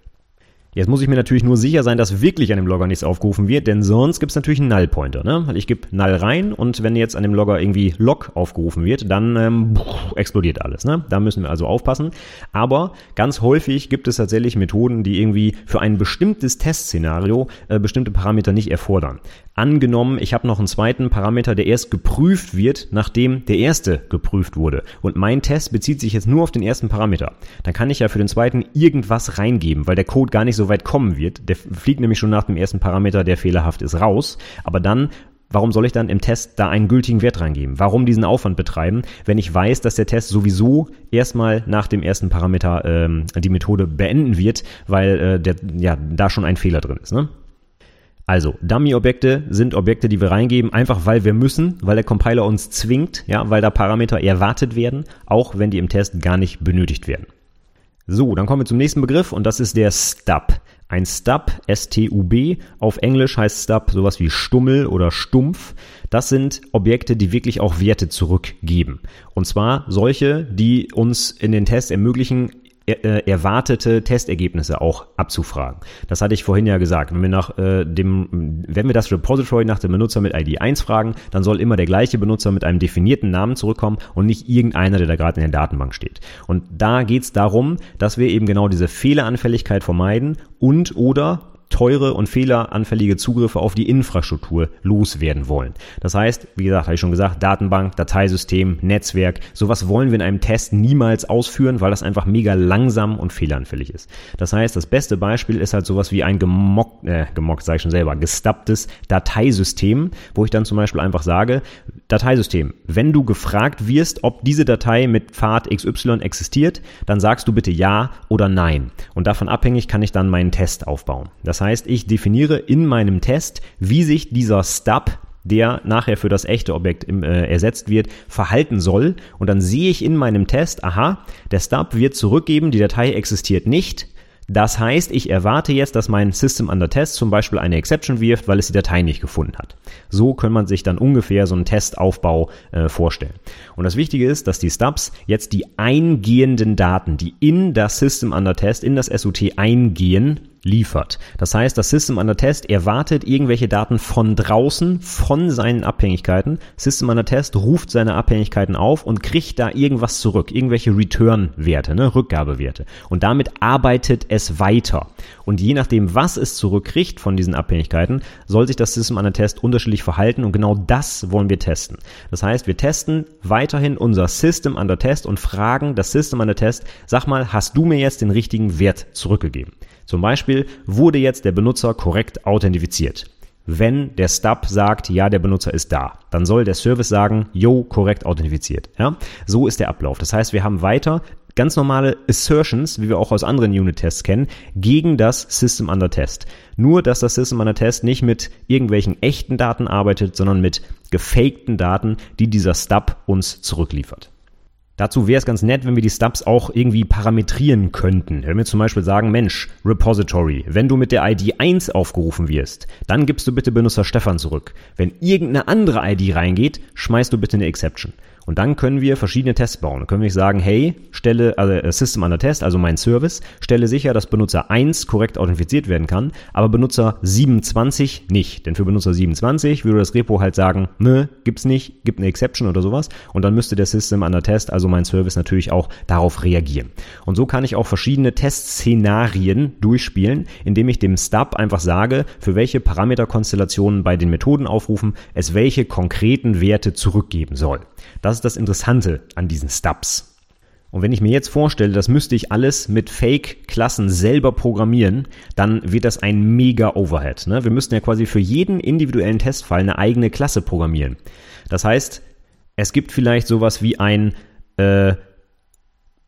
Jetzt muss ich mir natürlich nur sicher sein, dass wirklich an dem Logger nichts aufgerufen wird, denn sonst gibt es natürlich einen Null-Pointer. Ne? Ich gebe Null rein und wenn jetzt an dem Logger irgendwie Log aufgerufen wird, dann ähm, explodiert alles. Ne? Da müssen wir also aufpassen. Aber ganz häufig gibt es tatsächlich Methoden, die irgendwie für ein bestimmtes Testszenario äh, bestimmte Parameter nicht erfordern. Angenommen, ich habe noch einen zweiten Parameter, der erst geprüft wird, nachdem der erste geprüft wurde. Und mein Test bezieht sich jetzt nur auf den ersten Parameter. Dann kann ich ja für den zweiten irgendwas reingeben, weil der Code gar nicht so weit kommen wird. Der fliegt nämlich schon nach dem ersten Parameter, der fehlerhaft ist, raus. Aber dann Warum soll ich dann im Test da einen gültigen Wert reingeben? Warum diesen Aufwand betreiben, wenn ich weiß, dass der Test sowieso erstmal nach dem ersten Parameter ähm, die Methode beenden wird, weil äh, der, ja, da schon ein Fehler drin ist. Ne? Also, Dummy-Objekte sind Objekte, die wir reingeben, einfach weil wir müssen, weil der Compiler uns zwingt, ja, weil da Parameter erwartet werden, auch wenn die im Test gar nicht benötigt werden. So, dann kommen wir zum nächsten Begriff und das ist der Stub. Ein Stub, S-T-U-B, auf Englisch heißt Stub sowas wie Stummel oder Stumpf. Das sind Objekte, die wirklich auch Werte zurückgeben. Und zwar solche, die uns in den Tests ermöglichen, erwartete Testergebnisse auch abzufragen. Das hatte ich vorhin ja gesagt. Wenn wir nach äh, dem, wenn wir das Repository nach dem Benutzer mit ID 1 fragen, dann soll immer der gleiche Benutzer mit einem definierten Namen zurückkommen und nicht irgendeiner, der da gerade in der Datenbank steht. Und da geht es darum, dass wir eben genau diese Fehleranfälligkeit vermeiden und oder teure und fehleranfällige Zugriffe auf die Infrastruktur loswerden wollen. Das heißt, wie gesagt, habe ich schon gesagt, Datenbank, Dateisystem, Netzwerk, sowas wollen wir in einem Test niemals ausführen, weil das einfach mega langsam und fehleranfällig ist. Das heißt, das beste Beispiel ist halt sowas wie ein gemockt, äh, gemockt sage ich schon selber, gestapptes Dateisystem, wo ich dann zum Beispiel einfach sage, Dateisystem, wenn du gefragt wirst, ob diese Datei mit Pfad XY existiert, dann sagst du bitte ja oder nein. Und davon abhängig kann ich dann meinen Test aufbauen. Das heißt, ich definiere in meinem Test, wie sich dieser Stub der nachher für das echte Objekt äh, ersetzt wird, verhalten soll. Und dann sehe ich in meinem Test, aha, der Stub wird zurückgeben, die Datei existiert nicht. Das heißt, ich erwarte jetzt, dass mein System under Test zum Beispiel eine Exception wirft, weil es die Datei nicht gefunden hat. So kann man sich dann ungefähr so einen Testaufbau äh, vorstellen. Und das Wichtige ist, dass die Stubs jetzt die eingehenden Daten, die in das System under Test, in das SOT eingehen, liefert. Das heißt, das System under Test erwartet irgendwelche Daten von draußen, von seinen Abhängigkeiten. System under Test ruft seine Abhängigkeiten auf und kriegt da irgendwas zurück, irgendwelche Return-Werte, ne, Rückgabewerte. Und damit arbeitet es weiter. Und je nachdem, was es zurückkriegt von diesen Abhängigkeiten, soll sich das System under Test unterschiedlich verhalten und genau das wollen wir testen. Das heißt, wir testen weiterhin unser System under Test und fragen das System under Test, sag mal, hast du mir jetzt den richtigen Wert zurückgegeben? Zum Beispiel wurde jetzt der Benutzer korrekt authentifiziert. Wenn der Stub sagt, ja, der Benutzer ist da, dann soll der Service sagen, yo, korrekt authentifiziert. Ja? So ist der Ablauf. Das heißt, wir haben weiter ganz normale Assertions, wie wir auch aus anderen Unit-Tests kennen, gegen das System Under Test. Nur, dass das System Under Test nicht mit irgendwelchen echten Daten arbeitet, sondern mit gefakten Daten, die dieser Stub uns zurückliefert. Dazu wäre es ganz nett, wenn wir die Stubs auch irgendwie parametrieren könnten. Wenn wir zum Beispiel sagen, Mensch, Repository, wenn du mit der ID 1 aufgerufen wirst, dann gibst du bitte Benutzer Stefan zurück. Wenn irgendeine andere ID reingeht, schmeißt du bitte eine Exception. Und dann können wir verschiedene Tests bauen. Dann können wir sagen, hey, stelle, also äh, System under Test, also mein Service, stelle sicher, dass Benutzer 1 korrekt authentifiziert werden kann, aber Benutzer 27 nicht. Denn für Benutzer 27 würde das Repo halt sagen, ne, gibt's nicht, gibt eine Exception oder sowas. Und dann müsste der System under Test, also mein Service, natürlich auch darauf reagieren. Und so kann ich auch verschiedene Testszenarien durchspielen, indem ich dem Stub einfach sage, für welche Parameterkonstellationen bei den Methoden aufrufen es welche konkreten Werte zurückgeben soll. Das ist das Interessante an diesen Stubs. Und wenn ich mir jetzt vorstelle, das müsste ich alles mit Fake-Klassen selber programmieren, dann wird das ein mega Overhead. Ne? Wir müssten ja quasi für jeden individuellen Testfall eine eigene Klasse programmieren. Das heißt, es gibt vielleicht sowas wie ein äh,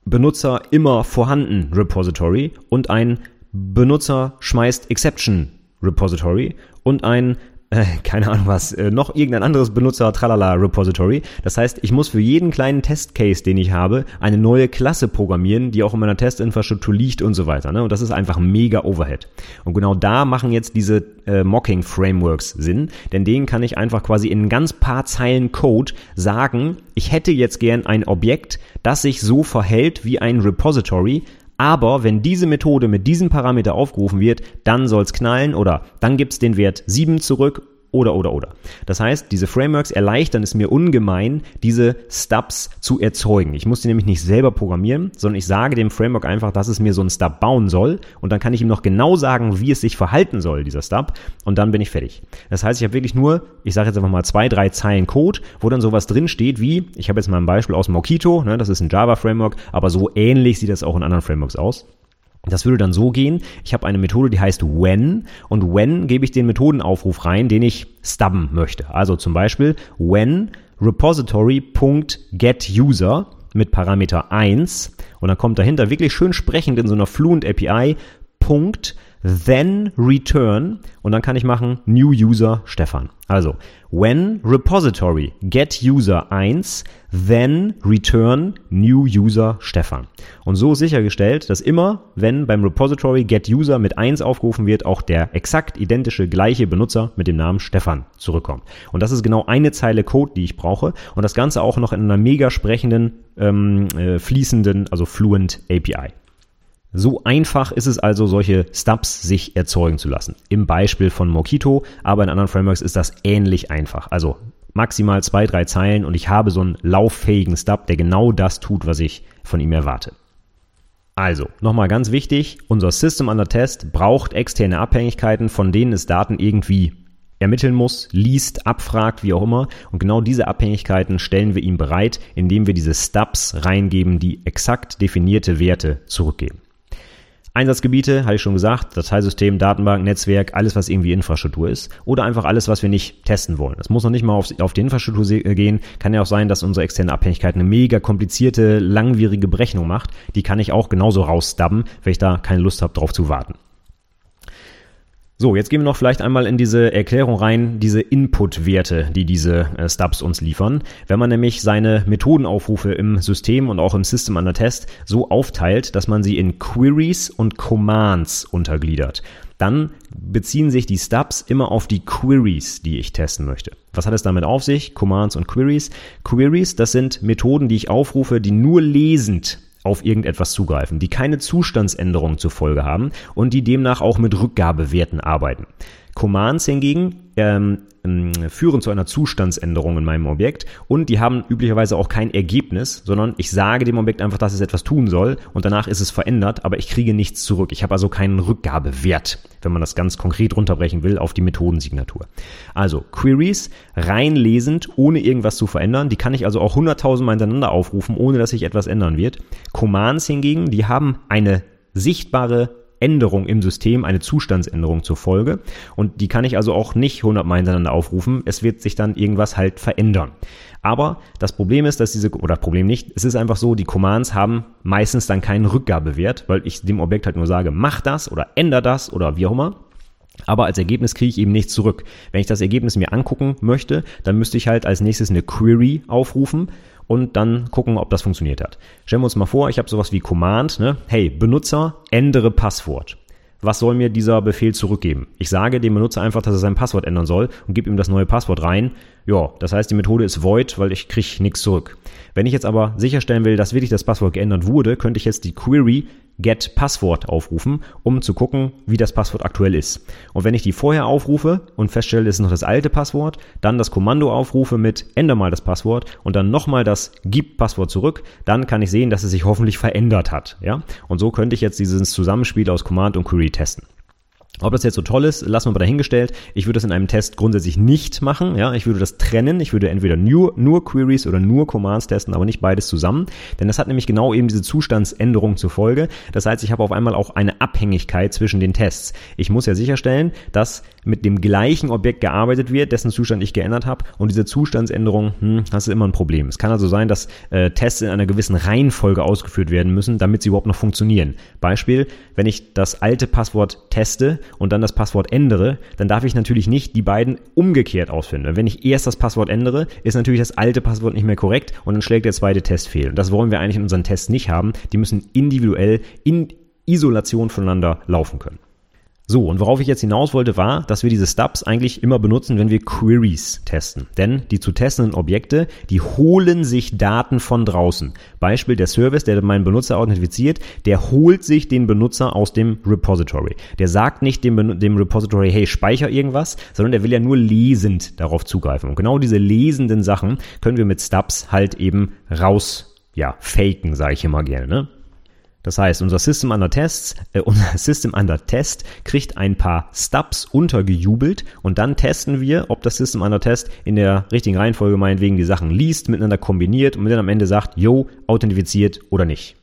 Benutzer immer vorhanden Repository und ein Benutzer schmeißt Exception Repository und ein äh, keine Ahnung was, äh, noch irgendein anderes Benutzer Tralala Repository. Das heißt, ich muss für jeden kleinen Testcase, den ich habe, eine neue Klasse programmieren, die auch in meiner Testinfrastruktur liegt und so weiter. Ne? Und das ist einfach mega Overhead. Und genau da machen jetzt diese äh, Mocking Frameworks Sinn, denn denen kann ich einfach quasi in ganz paar Zeilen Code sagen, ich hätte jetzt gern ein Objekt, das sich so verhält wie ein Repository, aber wenn diese Methode mit diesem Parameter aufgerufen wird, dann soll's knallen oder dann gibt's den Wert 7 zurück oder, oder, oder. Das heißt, diese Frameworks erleichtern es mir ungemein, diese Stubs zu erzeugen. Ich muss die nämlich nicht selber programmieren, sondern ich sage dem Framework einfach, dass es mir so einen Stub bauen soll und dann kann ich ihm noch genau sagen, wie es sich verhalten soll, dieser Stub und dann bin ich fertig. Das heißt, ich habe wirklich nur, ich sage jetzt einfach mal zwei, drei Zeilen Code, wo dann sowas drin steht wie, ich habe jetzt mal ein Beispiel aus Mockito, ne, das ist ein Java-Framework, aber so ähnlich sieht das auch in anderen Frameworks aus. Das würde dann so gehen, ich habe eine Methode, die heißt when. Und when gebe ich den Methodenaufruf rein, den ich stubben möchte. Also zum Beispiel when repository.getUser mit Parameter 1 und dann kommt dahinter wirklich schön sprechend in so einer Fluent API Punkt then return und dann kann ich machen new user Stefan. Also when repository get user 1 then return new user Stefan. Und so sichergestellt, dass immer, wenn beim Repository get user mit 1 aufgerufen wird, auch der exakt identische gleiche Benutzer mit dem Namen Stefan zurückkommt. Und das ist genau eine Zeile Code, die ich brauche und das Ganze auch noch in einer mega sprechenden, ähm, äh, fließenden, also fluent API. So einfach ist es also, solche Stubs sich erzeugen zu lassen. Im Beispiel von Mockito, aber in anderen Frameworks ist das ähnlich einfach. Also maximal zwei, drei Zeilen und ich habe so einen lauffähigen Stub, der genau das tut, was ich von ihm erwarte. Also, nochmal ganz wichtig, unser System under Test braucht externe Abhängigkeiten, von denen es Daten irgendwie ermitteln muss, liest, abfragt, wie auch immer. Und genau diese Abhängigkeiten stellen wir ihm bereit, indem wir diese Stubs reingeben, die exakt definierte Werte zurückgeben. Einsatzgebiete, hatte ich schon gesagt, Dateisystem, Datenbank, Netzwerk, alles, was irgendwie Infrastruktur ist. Oder einfach alles, was wir nicht testen wollen. Das muss noch nicht mal auf, auf die Infrastruktur äh, gehen. Kann ja auch sein, dass unsere externe Abhängigkeit eine mega komplizierte, langwierige Berechnung macht. Die kann ich auch genauso rausstubben, wenn ich da keine Lust habe, drauf zu warten. So, jetzt gehen wir noch vielleicht einmal in diese Erklärung rein, diese Input-Werte, die diese äh, Stubs uns liefern. Wenn man nämlich seine Methodenaufrufe im System und auch im System an der Test so aufteilt, dass man sie in Queries und Commands untergliedert, dann beziehen sich die Stubs immer auf die Queries, die ich testen möchte. Was hat es damit auf sich? Commands und Queries. Queries, das sind Methoden, die ich aufrufe, die nur lesend auf irgendetwas zugreifen, die keine Zustandsänderung zur Folge haben und die demnach auch mit Rückgabewerten arbeiten. Commands hingegen ähm, ähm, führen zu einer Zustandsänderung in meinem Objekt und die haben üblicherweise auch kein Ergebnis, sondern ich sage dem Objekt einfach, dass es etwas tun soll und danach ist es verändert, aber ich kriege nichts zurück. Ich habe also keinen Rückgabewert, wenn man das ganz konkret runterbrechen will auf die Methodensignatur. Also Queries rein lesend, ohne irgendwas zu verändern, die kann ich also auch hunderttausendmal hintereinander aufrufen, ohne dass sich etwas ändern wird. Commands hingegen, die haben eine sichtbare Änderung im System, eine Zustandsänderung zur Folge. Und die kann ich also auch nicht 100 Mal hintereinander aufrufen. Es wird sich dann irgendwas halt verändern. Aber das Problem ist, dass diese, oder Problem nicht, es ist einfach so, die Commands haben meistens dann keinen Rückgabewert, weil ich dem Objekt halt nur sage, mach das oder änder das oder wie auch immer. Aber als Ergebnis kriege ich eben nichts zurück. Wenn ich das Ergebnis mir angucken möchte, dann müsste ich halt als nächstes eine Query aufrufen und dann gucken, ob das funktioniert hat. Stellen wir uns mal vor, ich habe sowas wie Command, ne? hey, Benutzer, ändere Passwort was soll mir dieser Befehl zurückgeben? Ich sage dem Benutzer einfach, dass er sein Passwort ändern soll und gebe ihm das neue Passwort rein. Ja, das heißt, die Methode ist void, weil ich kriege nichts zurück. Wenn ich jetzt aber sicherstellen will, dass wirklich das Passwort geändert wurde, könnte ich jetzt die Query get Passwort aufrufen, um zu gucken, wie das Passwort aktuell ist. Und wenn ich die vorher aufrufe und feststelle, es ist noch das alte Passwort, dann das Kommando aufrufe mit änder mal das Passwort und dann nochmal das gib Passwort zurück, dann kann ich sehen, dass es sich hoffentlich verändert hat. Ja? Und so könnte ich jetzt dieses Zusammenspiel aus Command und Query testen. Ob das jetzt so toll ist, lassen wir mal dahingestellt. Ich würde das in einem Test grundsätzlich nicht machen. Ja, ich würde das trennen. Ich würde entweder nur, nur Queries oder nur Commands testen, aber nicht beides zusammen. Denn das hat nämlich genau eben diese Zustandsänderung zur Folge. Das heißt, ich habe auf einmal auch eine Abhängigkeit zwischen den Tests. Ich muss ja sicherstellen, dass mit dem gleichen Objekt gearbeitet wird, dessen Zustand ich geändert habe. Und diese Zustandsänderung, hm, das ist immer ein Problem. Es kann also sein, dass äh, Tests in einer gewissen Reihenfolge ausgeführt werden müssen, damit sie überhaupt noch funktionieren. Beispiel, wenn ich das alte Passwort teste, und dann das Passwort ändere, dann darf ich natürlich nicht die beiden umgekehrt ausfinden. Wenn ich erst das Passwort ändere, ist natürlich das alte Passwort nicht mehr korrekt und dann schlägt der zweite Test fehl. Und das wollen wir eigentlich in unseren Tests nicht haben. Die müssen individuell in Isolation voneinander laufen können. So, und worauf ich jetzt hinaus wollte, war, dass wir diese Stubs eigentlich immer benutzen, wenn wir Queries testen. Denn die zu testenden Objekte, die holen sich Daten von draußen. Beispiel der Service, der meinen Benutzer authentifiziert, der holt sich den Benutzer aus dem Repository. Der sagt nicht dem, dem Repository, hey, speicher irgendwas, sondern der will ja nur lesend darauf zugreifen. Und genau diese lesenden Sachen können wir mit Stubs halt eben raus, ja, faken, sage ich immer gerne, ne? Das heißt, unser System under Tests, äh, unser System under Test kriegt ein paar Stubs untergejubelt und dann testen wir, ob das System under Test in der richtigen Reihenfolge meinetwegen die Sachen liest, miteinander kombiniert und dann am Ende sagt, yo, authentifiziert oder nicht.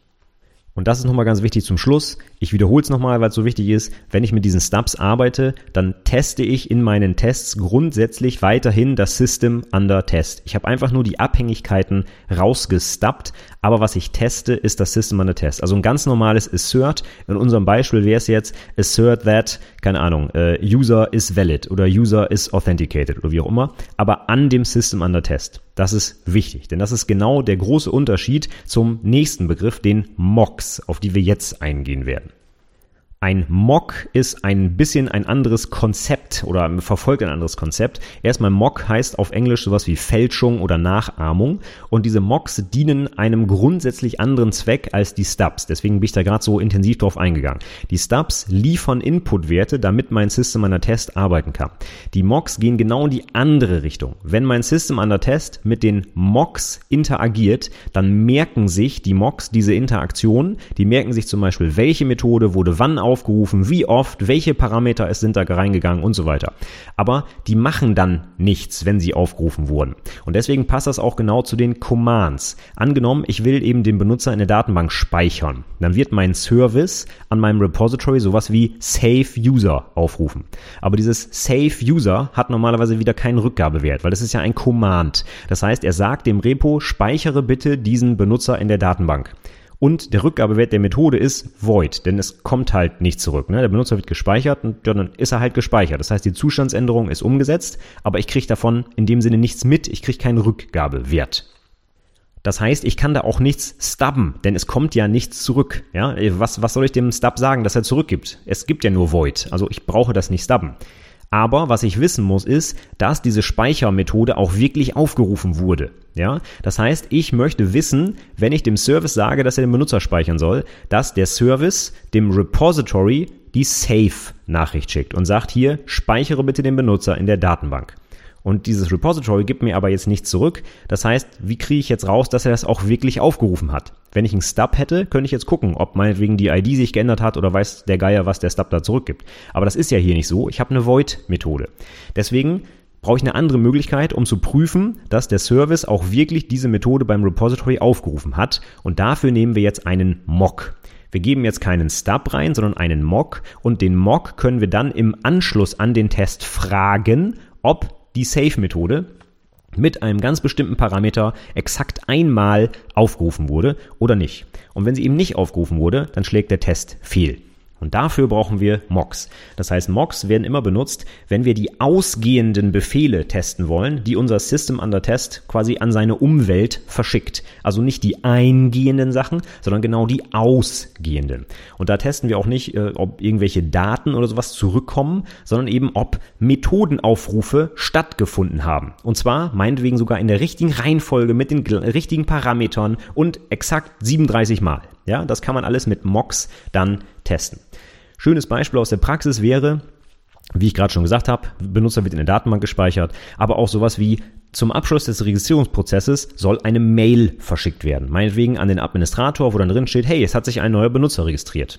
Und das ist nochmal ganz wichtig zum Schluss. Ich wiederhole es nochmal, weil es so wichtig ist. Wenn ich mit diesen Stubs arbeite, dann teste ich in meinen Tests grundsätzlich weiterhin das System under Test. Ich habe einfach nur die Abhängigkeiten rausgestubbt, aber was ich teste, ist das System under Test. Also ein ganz normales Assert. In unserem Beispiel wäre es jetzt Assert that, keine Ahnung, uh, User is valid oder User is authenticated oder wie auch immer, aber an dem System under Test. Das ist wichtig, denn das ist genau der große Unterschied zum nächsten Begriff, den Mocks, auf die wir jetzt eingehen werden. Ein Mock ist ein bisschen ein anderes Konzept oder verfolgt ein anderes Konzept. Erstmal Mock heißt auf Englisch sowas wie Fälschung oder Nachahmung und diese Mocks dienen einem grundsätzlich anderen Zweck als die Stubs. Deswegen bin ich da gerade so intensiv drauf eingegangen. Die Stubs liefern Inputwerte, damit mein System an der Test arbeiten kann. Die Mocks gehen genau in die andere Richtung. Wenn mein System an der Test mit den Mocks interagiert, dann merken sich die Mocks diese Interaktion. Die merken sich zum Beispiel, welche Methode wurde wann aufgerufen, wie oft, welche Parameter es sind da reingegangen und so weiter. Aber die machen dann nichts, wenn sie aufgerufen wurden. Und deswegen passt das auch genau zu den Commands. Angenommen, ich will eben den Benutzer in der Datenbank speichern. Dann wird mein Service an meinem Repository sowas wie Save User aufrufen. Aber dieses Save User hat normalerweise wieder keinen Rückgabewert, weil das ist ja ein Command. Das heißt, er sagt dem Repo, speichere bitte diesen Benutzer in der Datenbank. Und der Rückgabewert der Methode ist void, denn es kommt halt nicht zurück. Ne? Der Benutzer wird gespeichert und ja, dann ist er halt gespeichert. Das heißt, die Zustandsänderung ist umgesetzt, aber ich kriege davon in dem Sinne nichts mit. Ich kriege keinen Rückgabewert. Das heißt, ich kann da auch nichts stubben, denn es kommt ja nichts zurück. Ja, was, was soll ich dem Stub sagen, dass er zurückgibt? Es gibt ja nur Void, also ich brauche das nicht stubben. Aber was ich wissen muss, ist, dass diese Speichermethode auch wirklich aufgerufen wurde. Ja, das heißt, ich möchte wissen, wenn ich dem Service sage, dass er den Benutzer speichern soll, dass der Service dem Repository die Save-Nachricht schickt und sagt hier, speichere bitte den Benutzer in der Datenbank. Und dieses Repository gibt mir aber jetzt nichts zurück. Das heißt, wie kriege ich jetzt raus, dass er das auch wirklich aufgerufen hat? Wenn ich einen Stub hätte, könnte ich jetzt gucken, ob meinetwegen die ID sich geändert hat oder weiß der Geier, was der Stub da zurückgibt. Aber das ist ja hier nicht so. Ich habe eine Void-Methode. Deswegen brauche ich eine andere Möglichkeit, um zu prüfen, dass der Service auch wirklich diese Methode beim Repository aufgerufen hat. Und dafür nehmen wir jetzt einen Mock. Wir geben jetzt keinen Stub rein, sondern einen Mock und den Mock können wir dann im Anschluss an den Test fragen, ob die Save-Methode mit einem ganz bestimmten Parameter exakt einmal aufgerufen wurde oder nicht. Und wenn sie eben nicht aufgerufen wurde, dann schlägt der Test fehl. Und dafür brauchen wir Mocks. Das heißt, Mocks werden immer benutzt, wenn wir die ausgehenden Befehle testen wollen, die unser System under Test quasi an seine Umwelt verschickt. Also nicht die eingehenden Sachen, sondern genau die ausgehenden. Und da testen wir auch nicht, äh, ob irgendwelche Daten oder sowas zurückkommen, sondern eben, ob Methodenaufrufe stattgefunden haben. Und zwar meinetwegen sogar in der richtigen Reihenfolge mit den richtigen Parametern und exakt 37 Mal. Ja, das kann man alles mit Mocks dann testen. Schönes Beispiel aus der Praxis wäre, wie ich gerade schon gesagt habe, Benutzer wird in der Datenbank gespeichert, aber auch sowas wie zum Abschluss des Registrierungsprozesses soll eine Mail verschickt werden. Meinetwegen an den Administrator, wo dann drin steht, hey, es hat sich ein neuer Benutzer registriert.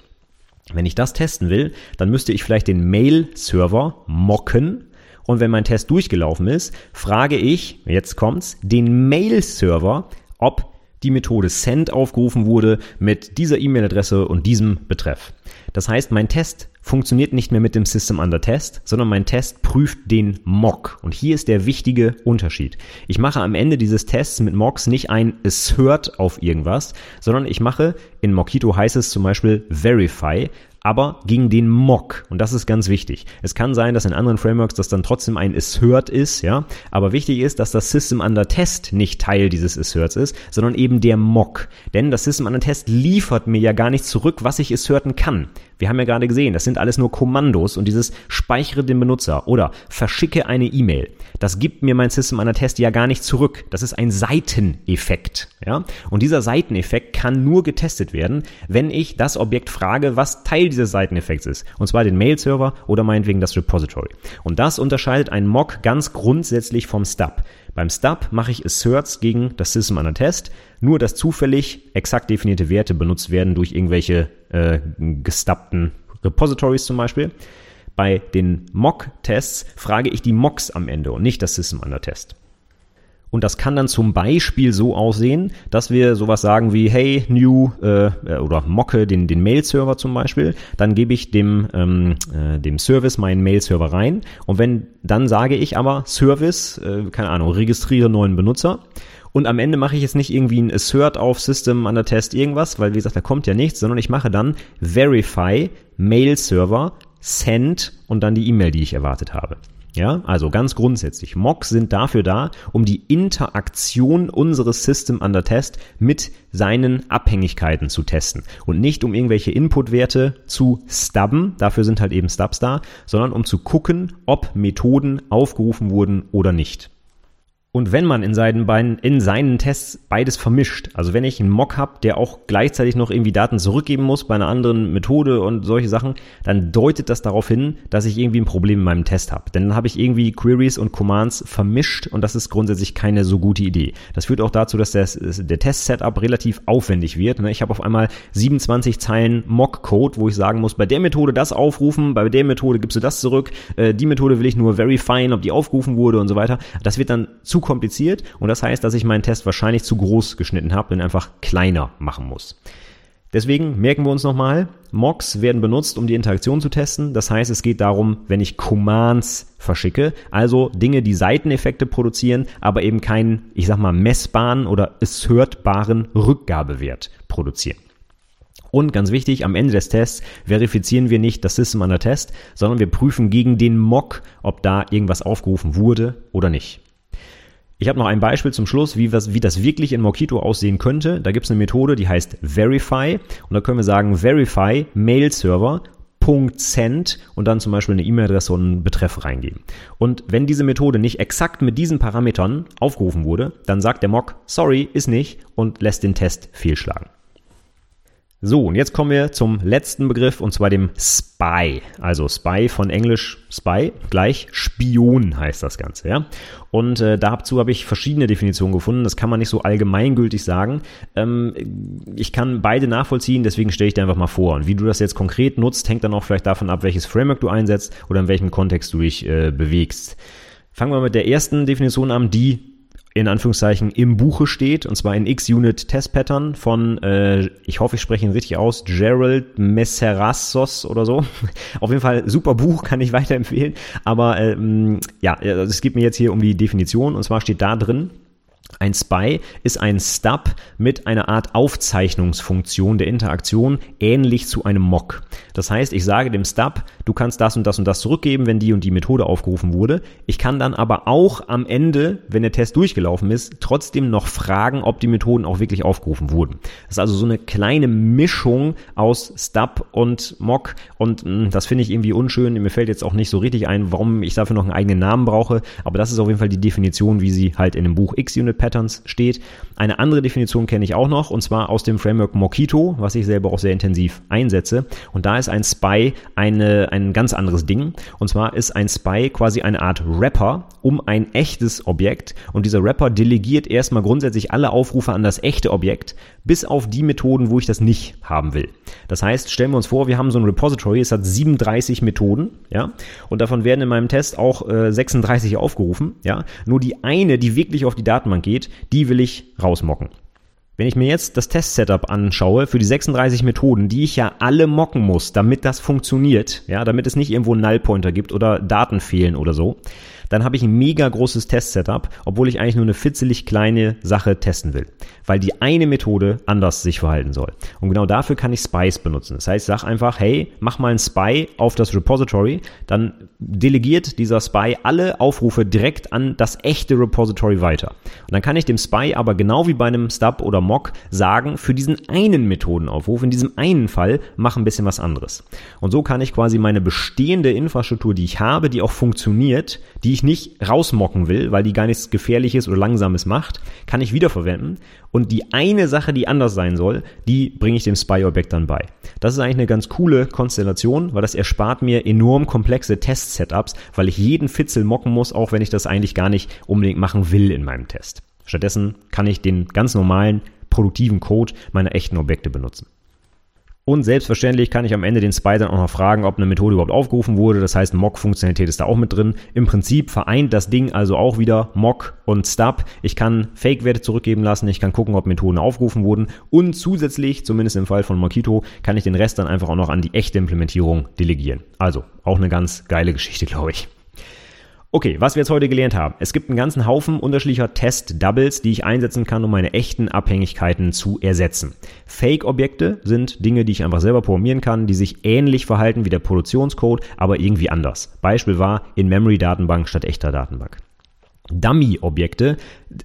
Wenn ich das testen will, dann müsste ich vielleicht den Mail-Server mocken. Und wenn mein Test durchgelaufen ist, frage ich, jetzt kommt's, den Mail-Server, ob die Methode send aufgerufen wurde mit dieser E-Mail-Adresse und diesem Betreff. Das heißt, mein Test funktioniert nicht mehr mit dem System under Test, sondern mein Test prüft den Mock. Und hier ist der wichtige Unterschied. Ich mache am Ende dieses Tests mit Mocks nicht ein Assert auf irgendwas, sondern ich mache, in Mockito heißt es zum Beispiel Verify, aber gegen den Mock. Und das ist ganz wichtig. Es kann sein, dass in anderen Frameworks das dann trotzdem ein Assert ist, ja. Aber wichtig ist, dass das System under Test nicht Teil dieses Asserts ist, sondern eben der Mock. Denn das System under Test liefert mir ja gar nicht zurück, was ich asserten kann. Wir haben ja gerade gesehen, das sind alles nur Kommandos und dieses speichere den Benutzer oder verschicke eine E-Mail. Das gibt mir mein System under Test ja gar nicht zurück. Das ist ein Seiteneffekt, ja. Und dieser Seiteneffekt kann nur getestet werden, wenn ich das Objekt frage, was Teil dieses Seiteneffekts ist. Und zwar den Mail-Server oder meinetwegen das Repository. Und das unterscheidet ein Mock ganz grundsätzlich vom Stub. Beim Stub mache ich Asserts gegen das System under Test, nur dass zufällig exakt definierte Werte benutzt werden durch irgendwelche äh, gestubbten Repositories zum Beispiel. Bei den Mock-Tests frage ich die Mocks am Ende und nicht das System under Test. Und das kann dann zum Beispiel so aussehen, dass wir sowas sagen wie, hey, new äh, äh, oder mocke den, den Mail-Server zum Beispiel. Dann gebe ich dem, ähm, äh, dem Service meinen Mail-Server rein. Und wenn dann sage ich aber Service, äh, keine Ahnung, registriere neuen Benutzer. Und am Ende mache ich jetzt nicht irgendwie ein Assert auf System under Test irgendwas, weil wie gesagt, da kommt ja nichts, sondern ich mache dann Verify Mail Server Send und dann die E-Mail, die ich erwartet habe. Ja, also ganz grundsätzlich. Mocks sind dafür da, um die Interaktion unseres System under Test mit seinen Abhängigkeiten zu testen und nicht um irgendwelche Inputwerte zu stubben, dafür sind halt eben Stubs da, sondern um zu gucken, ob Methoden aufgerufen wurden oder nicht. Und wenn man in seinen, beiden, in seinen Tests beides vermischt, also wenn ich einen Mock habe, der auch gleichzeitig noch irgendwie Daten zurückgeben muss bei einer anderen Methode und solche Sachen, dann deutet das darauf hin, dass ich irgendwie ein Problem in meinem Test habe. Denn dann habe ich irgendwie Queries und Commands vermischt und das ist grundsätzlich keine so gute Idee. Das führt auch dazu, dass der, der Test-Setup relativ aufwendig wird. Ne? Ich habe auf einmal 27 Zeilen Mock-Code, wo ich sagen muss, bei der Methode das aufrufen, bei der Methode gibst du das zurück, äh, die Methode will ich nur verifieren, ob die aufgerufen wurde und so weiter. Das wird dann zu kompliziert und das heißt, dass ich meinen Test wahrscheinlich zu groß geschnitten habe und einfach kleiner machen muss. Deswegen merken wir uns nochmal, Mocks werden benutzt, um die Interaktion zu testen. Das heißt, es geht darum, wenn ich Commands verschicke, also Dinge, die Seiteneffekte produzieren, aber eben keinen, ich sag mal, messbaren oder assertbaren Rückgabewert produzieren. Und ganz wichtig, am Ende des Tests verifizieren wir nicht das System under Test, sondern wir prüfen gegen den Mock, ob da irgendwas aufgerufen wurde oder nicht. Ich habe noch ein Beispiel zum Schluss, wie, was, wie das wirklich in Mockito aussehen könnte. Da gibt es eine Methode, die heißt Verify. Und da können wir sagen, Verify Mail Server .send und dann zum Beispiel eine E-Mail-Adresse und einen Betreff reingeben. Und wenn diese Methode nicht exakt mit diesen Parametern aufgerufen wurde, dann sagt der Mock, sorry, ist nicht und lässt den Test fehlschlagen. So, und jetzt kommen wir zum letzten Begriff und zwar dem Spy. Also Spy von Englisch Spy gleich Spion heißt das Ganze, ja. Und äh, dazu habe ich verschiedene Definitionen gefunden. Das kann man nicht so allgemeingültig sagen. Ähm, ich kann beide nachvollziehen, deswegen stelle ich dir einfach mal vor. Und wie du das jetzt konkret nutzt, hängt dann auch vielleicht davon ab, welches Framework du einsetzt oder in welchem Kontext du dich äh, bewegst. Fangen wir mit der ersten Definition an, die in Anführungszeichen im Buche steht, und zwar in X-Unit Test Pattern von, äh, ich hoffe, ich spreche ihn richtig aus, Gerald Messerassos oder so. Auf jeden Fall super Buch, kann ich weiterempfehlen. Aber ähm, ja, also es geht mir jetzt hier um die Definition, und zwar steht da drin, Ein SPY ist ein Stub mit einer Art Aufzeichnungsfunktion der Interaktion, ähnlich zu einem Mock. Das heißt, ich sage dem Stub, du kannst das und das und das zurückgeben, wenn die und die Methode aufgerufen wurde. Ich kann dann aber auch am Ende, wenn der Test durchgelaufen ist, trotzdem noch fragen, ob die Methoden auch wirklich aufgerufen wurden. Das ist also so eine kleine Mischung aus Stub und Mock und mh, hm, das finde ich irgendwie unschön. Mir fällt jetzt auch nicht so richtig ein, warum ich dafür noch einen eigenen Namen brauche, aber das ist auf jeden Fall die Definition, wie sie halt in dem Buch X-Unit Patterns steht. Eine andere Definition kenne ich auch noch und zwar aus dem Framework Mockito, was ich selber auch sehr intensiv einsetze. Und da ist ein Spy eine, ein ganz anderes Ding. Und zwar ist ein Spy quasi eine Art Wrapper um ein echtes Objekt und dieser Wrapper delegiert erstmal grundsätzlich alle Aufrufe an das echte Objekt, bis auf die Methoden, wo ich das nicht haben will. Das heißt, stellen wir uns vor, wir haben so ein Repository, es hat 37 Methoden, ja, und davon werden in meinem Test auch äh, 36 aufgerufen, ja. Nur die eine, die wirklich auf die Datenbank geht, die will ich rausmocken. Wenn ich mir jetzt das Test-Setup anschaue für die 36 Methoden, die ich ja alle mocken muss, damit das funktioniert, ja, damit es nicht irgendwo einen Nullpointer gibt oder Daten fehlen oder so, dann habe ich ein mega großes Test-Setup, obwohl ich eigentlich nur eine fitzelig kleine Sache testen will, weil die eine Methode anders sich verhalten soll. Und genau dafür kann ich Spice benutzen. Das heißt, sag einfach, hey, mach mal ein Spy auf das Repository, dann delegiert dieser Spy alle Aufrufe direkt an das echte Repository weiter. Und dann kann ich dem Spy aber genau wie bei einem Stub oder Mock sagen, für diesen einen Methodenaufruf, in diesem einen Fall, mach ein bisschen was anderes. Und so kann ich quasi meine bestehende Infrastruktur, die ich habe, die auch funktioniert, die ich ich nicht rausmocken will, weil die gar nichts Gefährliches oder Langsames macht, kann ich wiederverwenden. Und die eine Sache, die anders sein soll, die bringe ich dem Spy-Objekt dann bei. Das ist eigentlich eine ganz coole Konstellation, weil das erspart mir enorm komplexe Test-Setups, weil ich jeden Fitzel mocken muss, auch wenn ich das eigentlich gar nicht unbedingt machen will in meinem Test. Stattdessen kann ich den ganz normalen produktiven Code meiner echten Objekte benutzen. Und selbstverständlich kann ich am Ende den Spy dann auch noch fragen, ob eine Methode überhaupt aufgerufen wurde. Das heißt, Mock-Funktionalität ist da auch mit drin. Im Prinzip vereint das Ding also auch wieder Mock und Stub. Ich kann Fake-Werte zurückgeben lassen. Ich kann gucken, ob Methoden aufgerufen wurden. Und zusätzlich, zumindest im Fall von Mockito, kann ich den Rest dann einfach auch noch an die echte Implementierung delegieren. Also auch eine ganz geile Geschichte, glaube ich. Okay, was wir jetzt heute gelernt haben. Es gibt einen ganzen Haufen unterschiedlicher Test-Doubles, die ich einsetzen kann, um meine echten Abhängigkeiten zu ersetzen. Fake-Objekte sind Dinge, die ich einfach selber programmieren kann, die sich ähnlich verhalten wie der Produktionscode, aber irgendwie anders. Beispiel war In-Memory-Datenbank statt echter Datenbank. Dummy-Objekte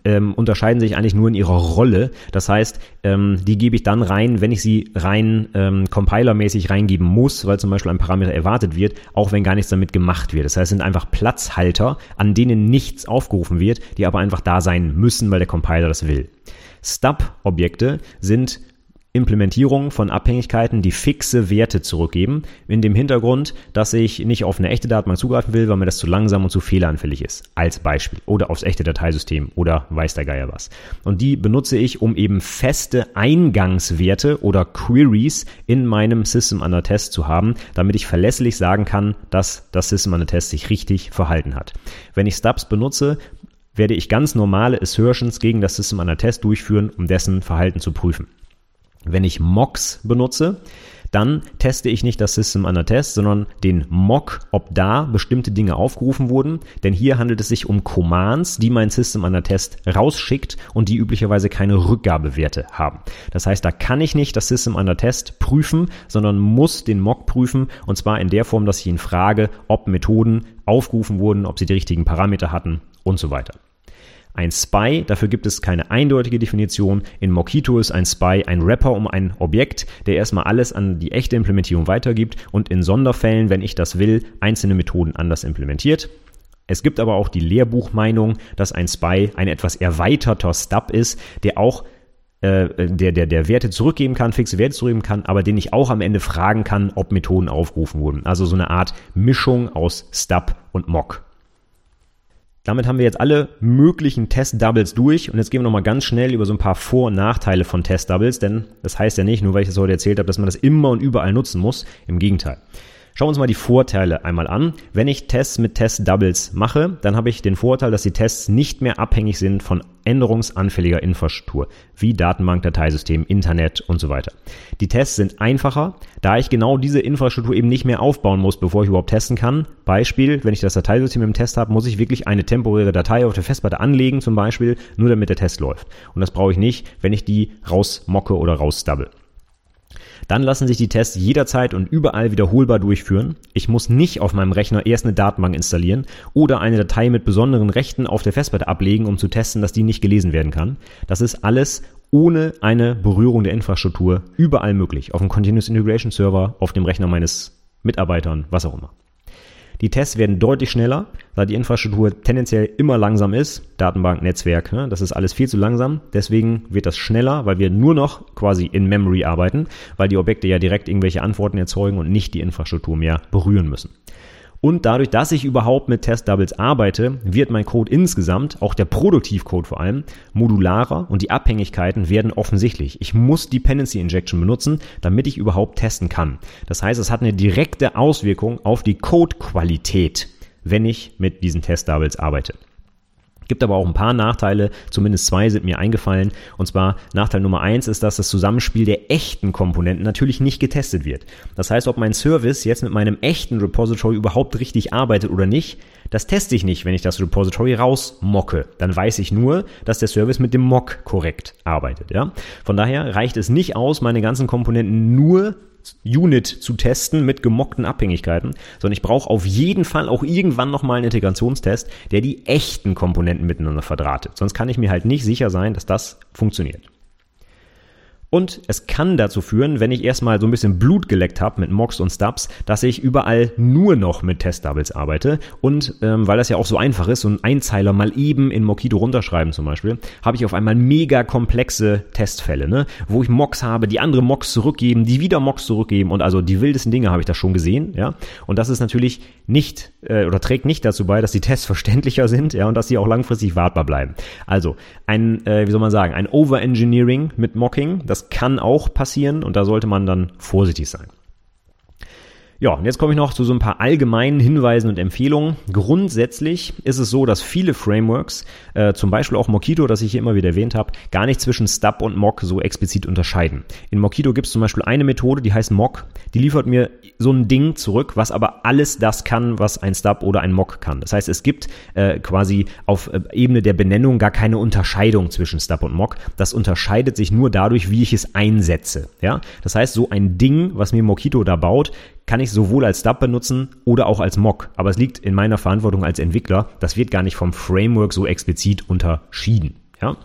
ähm, unterscheiden sich eigentlich nur in ihrer Rolle. Das heißt, ähm, die gebe ich dann rein, wenn ich sie rein ähm, compilermäßig reingeben muss, weil zum Beispiel ein Parameter erwartet wird, auch wenn gar nichts damit gemacht wird. Das heißt, es sind einfach Platzhalter, an denen nichts aufgerufen wird, die aber einfach da sein müssen, weil der Compiler das will. Stub-Objekte sind Implementierung von Abhängigkeiten, die fixe Werte zurückgeben, in dem Hintergrund, dass ich nicht auf eine echte Datenbank zugreifen will, weil mir das zu langsam und zu fehleranfällig ist, als Beispiel, oder aufs echte Dateisystem oder weiß der Geier was. Und die benutze ich, um eben feste Eingangswerte oder Queries in meinem System Under Test zu haben, damit ich verlässlich sagen kann, dass das System Under Test sich richtig verhalten hat. Wenn ich Stubs benutze, werde ich ganz normale Assertions gegen das System Under Test durchführen, um dessen Verhalten zu prüfen. Wenn ich Mocks benutze, dann teste ich nicht das System under Test, sondern den Mock, ob da bestimmte Dinge aufgerufen wurden. Denn hier handelt es sich um Commands, die mein System under Test rausschickt und die üblicherweise keine Rückgabewerte haben. Das heißt, da kann ich nicht das System under Test prüfen, sondern muss den Mock prüfen und zwar in der Form, dass ich ihn frage, ob Methoden aufgerufen wurden, ob sie die richtigen Parameter hatten und so weiter. Ein Spy, dafür gibt es keine eindeutige Definition. In Mockito ist ein Spy ein Wrapper um ein Objekt, der erstmal alles an die echte Implementierung weitergibt und in Sonderfällen, wenn ich das will, einzelne Methoden anders implementiert. Es gibt aber auch die Lehrbuchmeinung, dass ein Spy ein etwas erweiterter Stub ist, der auch äh, der, der, der Werte zurückgeben kann, fixe Werte zurückgeben kann, aber den ich auch am Ende fragen kann, ob Methoden aufgerufen wurden. Also so eine Art Mischung aus Stub und Mock. Damit haben wir jetzt alle möglichen Test-Doubles durch und jetzt gehen wir nochmal ganz schnell über so ein paar Vor- und Nachteile von Test-Doubles, denn das heißt ja nicht, nur weil ich das heute erzählt habe, dass man das immer und überall nutzen muss. Im Gegenteil. Schauen wir uns mal die Vorteile einmal an. Wenn ich Tests mit Test-Doubles mache, dann habe ich den Vorteil, dass die Tests nicht mehr abhängig sind von änderungsanfälliger Infrastruktur, wie Datenbank, Dateisystem, Internet und so weiter. Die Tests sind einfacher, da ich genau diese Infrastruktur eben nicht mehr aufbauen muss, bevor ich überhaupt testen kann. Beispiel, wenn ich das Dateisystem im Test habe, muss ich wirklich eine temporäre Datei auf der Festplatte anlegen, zum Beispiel, nur damit der Test läuft. Und das brauche ich nicht, wenn ich die rausmocke oder rausstubble. Dann lassen sich die Tests jederzeit und überall wiederholbar durchführen. Ich muss nicht auf meinem Rechner erst eine Datenbank installieren oder eine Datei mit besonderen Rechten auf der Festplatte ablegen, um zu testen, dass die nicht gelesen werden kann. Das ist alles ohne eine Berührung der Infrastruktur überall möglich. Auf dem Continuous Integration Server, auf dem Rechner meines Mitarbeitern, was auch immer. Die Tests werden deutlich schneller, da die Infrastruktur tendenziell immer langsam ist. Datenbank, Netzwerk, ne? das ist alles viel zu langsam. Deswegen wird das schneller, weil wir nur noch quasi in Memory arbeiten, weil die Objekte ja direkt irgendwelche Antworten erzeugen und nicht die Infrastruktur mehr berühren müssen. Und dadurch, dass ich überhaupt mit Test-Doubles arbeite, wird mein Code insgesamt, auch der Produktivcode vor allem, modularer und die Abhängigkeiten werden offensichtlich. Ich muss Dependency Injection benutzen, damit ich überhaupt testen kann. Das heißt, es hat eine direkte Auswirkung auf die Codequalität, wenn ich mit diesen Test-Doubles arbeite. Gibt aber auch ein paar Nachteile, zumindest zwei sind mir eingefallen. Und zwar Nachteil Nummer eins ist, dass das Zusammenspiel der echten Komponenten natürlich nicht getestet wird. Das heißt, ob mein Service jetzt mit meinem echten Repository überhaupt richtig arbeitet oder nicht, das teste ich nicht, wenn ich das Repository rausmocke. Dann weiß ich nur, dass der Service mit dem Mock korrekt arbeitet. Ja? Von daher reicht es nicht aus, meine ganzen Komponenten nur Unit zu testen mit gemockten Abhängigkeiten, sondern ich brauche auf jeden Fall auch irgendwann nochmal einen Integrationstest, der die echten Komponenten miteinander verdrahtet. Sonst kann ich mir halt nicht sicher sein, dass das funktioniert. Und es kann dazu führen, wenn ich erstmal so ein bisschen Blut geleckt habe mit Mocks und Stubs, dass ich überall nur noch mit Test-Doubles arbeite. Und ähm, weil das ja auch so einfach ist, so ein Einzeiler mal eben in Mockito runterschreiben zum Beispiel, habe ich auf einmal mega komplexe Testfälle, ne? wo ich Mocks habe, die andere Mocks zurückgeben, die wieder Mocks zurückgeben und also die wildesten Dinge habe ich da schon gesehen. ja. Und das ist natürlich nicht äh, oder trägt nicht dazu bei, dass die Tests verständlicher sind ja, und dass sie auch langfristig wartbar bleiben. Also ein, äh, wie soll man sagen, ein Overengineering mit Mocking, das kann auch passieren und da sollte man dann vorsichtig sein. Ja, und jetzt komme ich noch zu so ein paar allgemeinen Hinweisen und Empfehlungen. Grundsätzlich ist es so, dass viele Frameworks, äh, zum Beispiel auch Mockito, das ich hier immer wieder erwähnt habe, gar nicht zwischen Stub und Mock so explizit unterscheiden. In Mockito gibt es zum Beispiel eine Methode, die heißt Mock. Die liefert mir so ein Ding zurück, was aber alles das kann, was ein Stub oder ein Mock kann. Das heißt, es gibt äh, quasi auf äh, Ebene der Benennung gar keine Unterscheidung zwischen Stub und Mock. Das unterscheidet sich nur dadurch, wie ich es einsetze. Ja, das heißt, so ein Ding, was mir Mockito da baut, kann ich sowohl als Stub benutzen oder auch als Mock. Aber es liegt in meiner Verantwortung als Entwickler. Das wird gar nicht vom Framework so explizit unterschieden. Ja?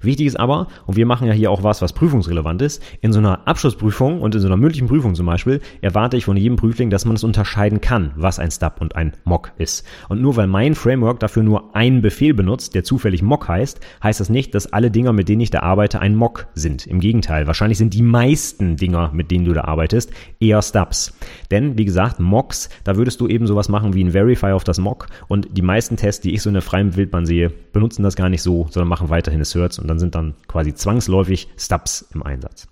Wichtig ist aber, und wir machen ja hier auch was, was prüfungsrelevant ist, in so einer Abschlussprüfung und in so einer mündlichen Prüfung zum Beispiel, erwarte ich von jedem Prüfling, dass man es unterscheiden kann, was ein Stub und ein Mock ist. Und nur weil mein Framework dafür nur einen Befehl benutzt, der zufällig Mock heißt, heißt das nicht, dass alle Dinger, mit denen ich da arbeite, ein Mock sind. Im Gegenteil, wahrscheinlich sind die meisten Dinger, mit denen du da arbeitest, eher Stubs. Denn, wie gesagt, Mocks, da würdest du eben sowas machen wie ein Verify auf das Mock und die meisten Tests, die ich so in der freien Wildbahn sehe, benutzen das gar nicht so, sondern machen weiterhin Asserts und dann sind dann quasi zwangsläufig Stubs im Einsatz.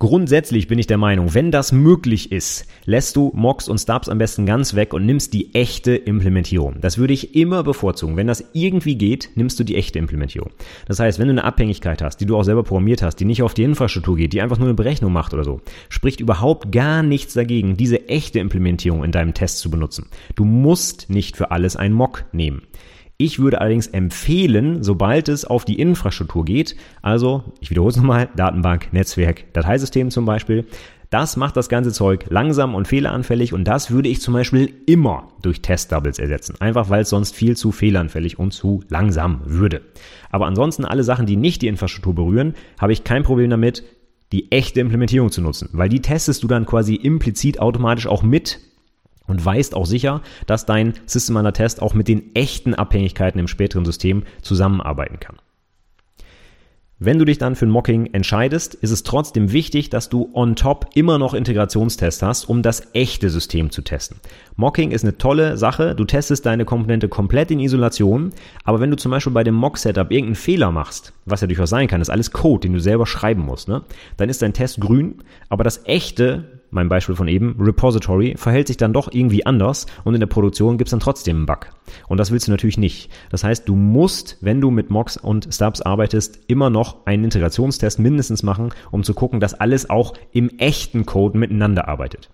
Grundsätzlich bin ich der Meinung, wenn das möglich ist, lässt du Mocks und Stubs am besten ganz weg und nimmst die echte Implementierung. Das würde ich immer bevorzugen. Wenn das irgendwie geht, nimmst du die echte Implementierung. Das heißt, wenn du eine Abhängigkeit hast, die du auch selber programmiert hast, die nicht auf die Infrastruktur geht, die einfach nur eine Berechnung macht oder so, spricht überhaupt gar nichts dagegen, diese echte Implementierung in deinem Test zu benutzen. Du musst nicht für alles ein Mock nehmen. Ich würde allerdings empfehlen, sobald es auf die Infrastruktur geht, also ich wiederhole es nochmal, Datenbank, Netzwerk, Dateisystem zum Beispiel, das macht das ganze Zeug langsam und fehleranfällig und das würde ich zum Beispiel immer durch Test-Doubles ersetzen. Einfach weil es sonst viel zu fehleranfällig und zu langsam würde. Aber ansonsten alle Sachen, die nicht die Infrastruktur berühren, habe ich kein Problem damit, die echte Implementierung zu nutzen, weil die testest du dann quasi implizit automatisch auch mit und weißt auch sicher, dass dein System Under Test auch mit den echten Abhängigkeiten im späteren System zusammenarbeiten kann. Wenn du dich dann für ein Mocking entscheidest, ist es trotzdem wichtig, dass du on top immer noch Integrationstests hast, um das echte System zu testen. Mocking ist eine tolle Sache. Du testest deine Komponente komplett in Isolation. Aber wenn du zum Beispiel bei dem Mock-Setup irgendeinen Fehler machst, was ja durchaus sein kann, ist alles Code, den du selber schreiben musst, ne? dann ist dein Test grün, aber das echte mein Beispiel von eben, Repository, verhält sich dann doch irgendwie anders und in der Produktion gibt's dann trotzdem einen Bug. Und das willst du natürlich nicht. Das heißt, du musst, wenn du mit Mocks und Stubs arbeitest, immer noch einen Integrationstest mindestens machen, um zu gucken, dass alles auch im echten Code miteinander arbeitet.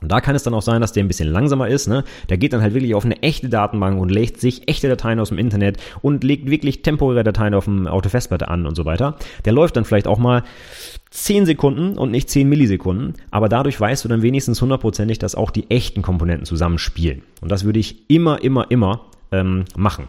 Und da kann es dann auch sein, dass der ein bisschen langsamer ist. Ne? Der geht dann halt wirklich auf eine echte Datenbank und legt sich echte Dateien aus dem Internet und legt wirklich temporäre Dateien auf dem Autofestplatte an und so weiter. Der läuft dann vielleicht auch mal 10 Sekunden und nicht 10 Millisekunden, aber dadurch weißt du dann wenigstens hundertprozentig, dass auch die echten Komponenten zusammenspielen. Und das würde ich immer, immer, immer ähm, machen.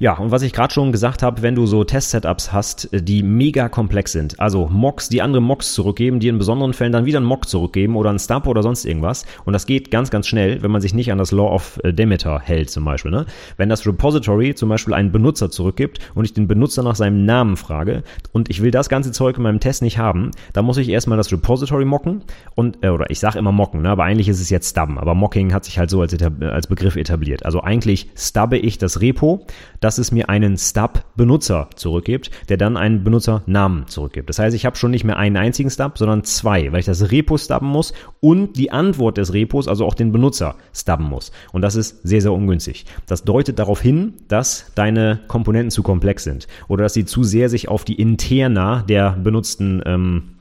Ja, und was ich gerade schon gesagt habe, wenn du so Test-Setups hast, äh, die mega komplex sind, also Mocks, die andere Mocks zurückgeben, die in besonderen Fällen dann wieder einen Mock zurückgeben oder einen Stub oder sonst irgendwas. Und das geht ganz, ganz schnell, wenn man sich nicht an das Law of äh, Demeter hält zum Beispiel. Ne? Wenn das Repository zum Beispiel einen Benutzer zurückgibt und ich den Benutzer nach seinem Namen frage und ich will das ganze Zeug in meinem Test nicht haben, dann muss ich erstmal das Repository mocken und, äh, oder ich sage immer mocken, ne? aber eigentlich ist es jetzt stubben, aber Mocking hat sich halt so als, als Begriff etabliert. Also eigentlich stubbe ich das Repo, dass es mir einen Stub-Benutzer zurückgibt, der dann einen Benutzernamen zurückgibt. Das heißt, ich habe schon nicht mehr einen einzigen Stub, sondern zwei, weil ich das Repo stubben muss und die Antwort des Repos, also auch den Benutzer, stubben muss. Und das ist sehr, sehr ungünstig. Das deutet darauf hin, dass deine Komponenten zu komplex sind oder dass sie zu sehr sich auf die Interna der benutzten ähm,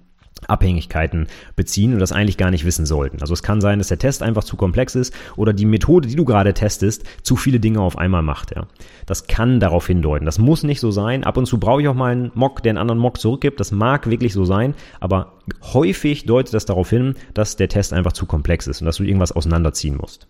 Abhängigkeiten beziehen und das eigentlich gar nicht wissen sollten. Also es kann sein, dass der Test einfach zu komplex ist oder die Methode, die du gerade testest, zu viele Dinge auf einmal macht. Ja. Das kann darauf hindeuten. Das muss nicht so sein. Ab und zu brauche ich auch mal einen Mock, der einen anderen Mock zurückgibt. Das mag wirklich so sein, aber häufig deutet das darauf hin, dass der Test einfach zu komplex ist und dass du irgendwas auseinanderziehen musst.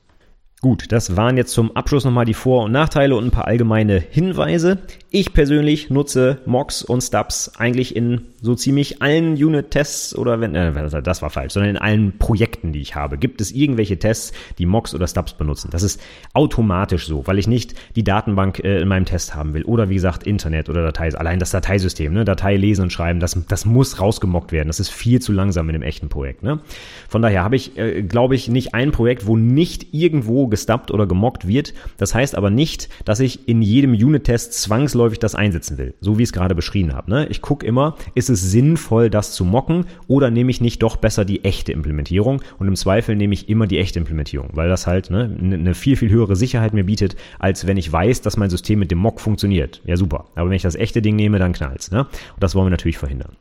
Gut, das waren jetzt zum Abschluss nochmal die Vor- und Nachteile und ein paar allgemeine Hinweise. Ich persönlich nutze Mocks und Stubs eigentlich in so ziemlich allen Unit-Tests oder wenn, äh, das war falsch, sondern in allen Projekten, die ich habe. Gibt es irgendwelche Tests, die Mocks oder Stubs benutzen? Das ist automatisch so, weil ich nicht die Datenbank äh, in meinem Test haben will. Oder wie gesagt, Internet oder Datei. Allein das Dateisystem, ne? Datei lesen und schreiben, das, das muss rausgemockt werden. Das ist viel zu langsam in dem echten Projekt. Ne? Von daher habe ich, äh, glaube ich, nicht ein Projekt, wo nicht irgendwo gestubbt oder gemockt wird. Das heißt aber nicht, dass ich in jedem Unit-Test zwangsläufig das einsetzen will. So wie ich es gerade beschrieben habe. Ne? Ich gucke immer, ist es sinnvoll, das zu mocken oder nehme ich nicht doch besser die echte Implementierung? Und im Zweifel nehme ich immer die echte Implementierung, weil das halt ne, eine viel, viel höhere Sicherheit mir bietet, als wenn ich weiß, dass mein System mit dem Mock funktioniert. Ja, super. Aber wenn ich das echte Ding nehme, dann knallt's. Ne? Und das wollen wir natürlich verhindern.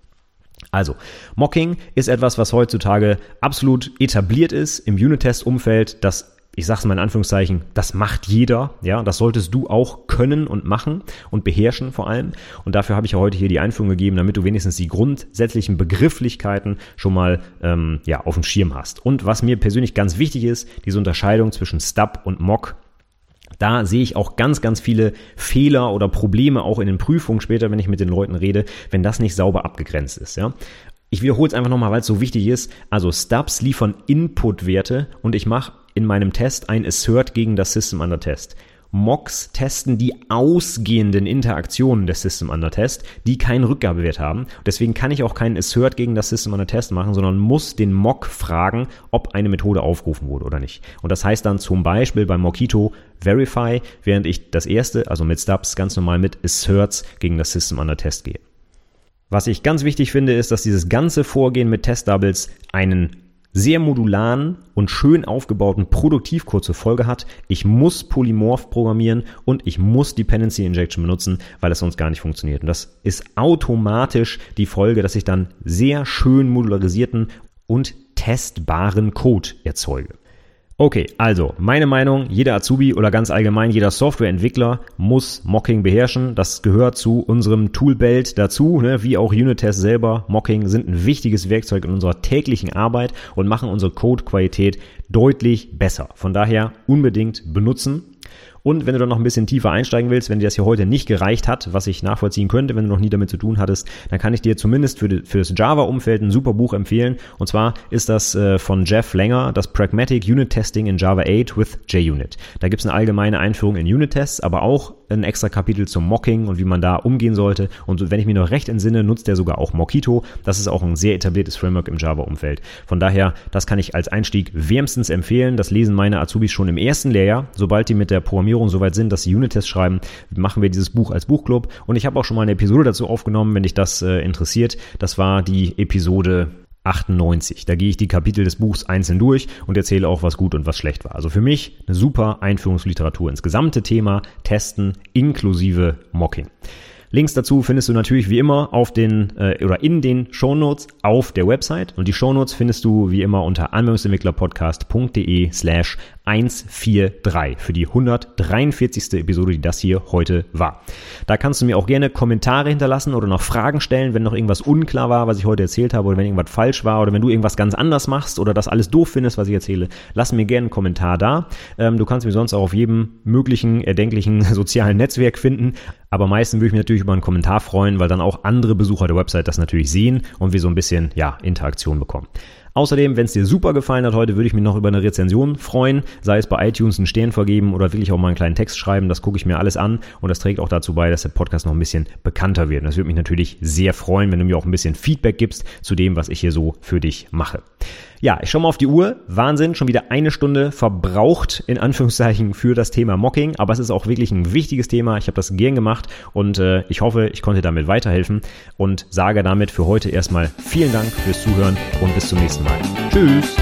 Also, Mocking ist etwas, was heutzutage absolut etabliert ist im Unit-Test-Umfeld. Das ich sage es mal in Anführungszeichen, das macht jeder, ja, das solltest du auch können und machen und beherrschen vor allem. Und dafür habe ich ja heute hier die Einführung gegeben, damit du wenigstens die grundsätzlichen Begrifflichkeiten schon mal ähm, ja, auf dem Schirm hast. Und was mir persönlich ganz wichtig ist, diese Unterscheidung zwischen Stub und Mock da sehe ich auch ganz, ganz viele Fehler oder Probleme auch in den Prüfungen später, wenn ich mit den Leuten rede, wenn das nicht sauber abgegrenzt ist. Ja? Ich wiederhole es einfach nochmal, weil es so wichtig ist. Also Stubs liefern Input-Werte und ich mache in meinem Test ein Assert gegen das System Under Test. Mocks testen die ausgehenden Interaktionen des System Under Test, die keinen Rückgabewert haben. Deswegen kann ich auch keinen Assert gegen das System Under Test machen, sondern muss den Mock fragen, ob eine Methode aufgerufen wurde oder nicht. Und das heißt dann zum Beispiel bei Mockito Verify, während ich das erste, also mit Stubs, ganz normal mit Asserts gegen das System Under Test gehe. Was ich ganz wichtig finde, ist, dass dieses ganze Vorgehen mit Test Doubles einen sehr modularen und schön aufgebauten Produktivcode zur Folge hat. Ich muss Polymorph programmieren und ich muss Dependency Injection benutzen, weil es sonst gar nicht funktioniert. Und das ist automatisch die Folge, dass ich dann sehr schön modularisierten und testbaren Code erzeuge. Okay, also meine Meinung, jeder Azubi oder ganz allgemein jeder Softwareentwickler muss Mocking beherrschen. Das gehört zu unserem Toolbelt dazu, ne? wie auch Unit-Tests selber. Mocking sind ein wichtiges Werkzeug in unserer täglichen Arbeit und machen unsere Codequalität deutlich besser. Von daher unbedingt benutzen. Und wenn du dann noch ein bisschen tiefer einsteigen willst, wenn dir das hier heute nicht gereicht hat, was ich nachvollziehen könnte, wenn du noch nie damit zu tun hattest, dann kann ich dir zumindest für, für das Java-Umfeld ein super Buch empfehlen. Und zwar ist das äh, von Jeff Langer, das Pragmatic Unit Testing in Java 8 with JUnit. Da gibt es eine allgemeine Einführung in Unit-Tests, aber auch ein extra Kapitel zum Mocking und wie man da umgehen sollte. Und wenn ich mir noch recht entsinne, nutzt der sogar auch Mockito. Das ist auch ein sehr etabliertes Framework im Java-Umfeld. Von daher, das kann ich als Einstieg wärmstens empfehlen. Das lesen meine Azubis schon im ersten Lehrjahr. Sobald die mit der Programmierung Programmierung soweit sind, dass sie Unit-Tests schreiben, machen wir dieses Buch als Buchclub. Und ich habe auch schon mal eine Episode dazu aufgenommen, wenn dich das äh, interessiert. Das war die Episode 98. Da gehe ich die Kapitel des Buchs einzeln durch und erzähle auch, was gut und was schlecht war. Also für mich eine super Einführungsliteratur ins gesamte Thema Testen inklusive Mocking. Links dazu findest du natürlich wie immer auf den äh, oder in den Shownotes auf der Website und die Shownotes findest du wie immer unter anwendungsentwicklerpodcast.de slash 143 für die 143. Episode, die das hier heute war. Da kannst du mir auch gerne Kommentare hinterlassen oder noch Fragen stellen, wenn noch irgendwas unklar war, was ich heute erzählt habe oder wenn irgendwas falsch war oder wenn du irgendwas ganz anders machst oder das alles doof findest, was ich erzähle. Lass mir gerne einen Kommentar da. Ähm, du kannst mich sonst auch auf jedem möglichen, erdenklichen sozialen Netzwerk finden. Aber meistens würde ich mich natürlich über einen Kommentar freuen, weil dann auch andere Besucher der Website das natürlich sehen und wir so ein bisschen, ja, Interaktion bekommen. Außerdem, wenn es dir super gefallen hat heute, würde ich mich noch über eine Rezension freuen, sei es bei iTunes einen Stern vergeben oder wirklich auch mal einen kleinen Text schreiben. Das gucke ich mir alles an und das trägt auch dazu bei, dass der Podcast noch ein bisschen bekannter wird. Und das würde mich natürlich sehr freuen, wenn du mir auch ein bisschen Feedback gibst zu dem, was ich hier so für dich mache. Ja, ich schaue mal auf die Uhr. Wahnsinn, schon wieder eine Stunde verbraucht, in Anführungszeichen, für das Thema Mocking. Aber es ist auch wirklich ein wichtiges Thema. Ich habe das gern gemacht und äh, ich hoffe, ich konnte damit weiterhelfen und sage damit für heute erstmal vielen Dank fürs Zuhören und bis zum nächsten Mal. Tschüss!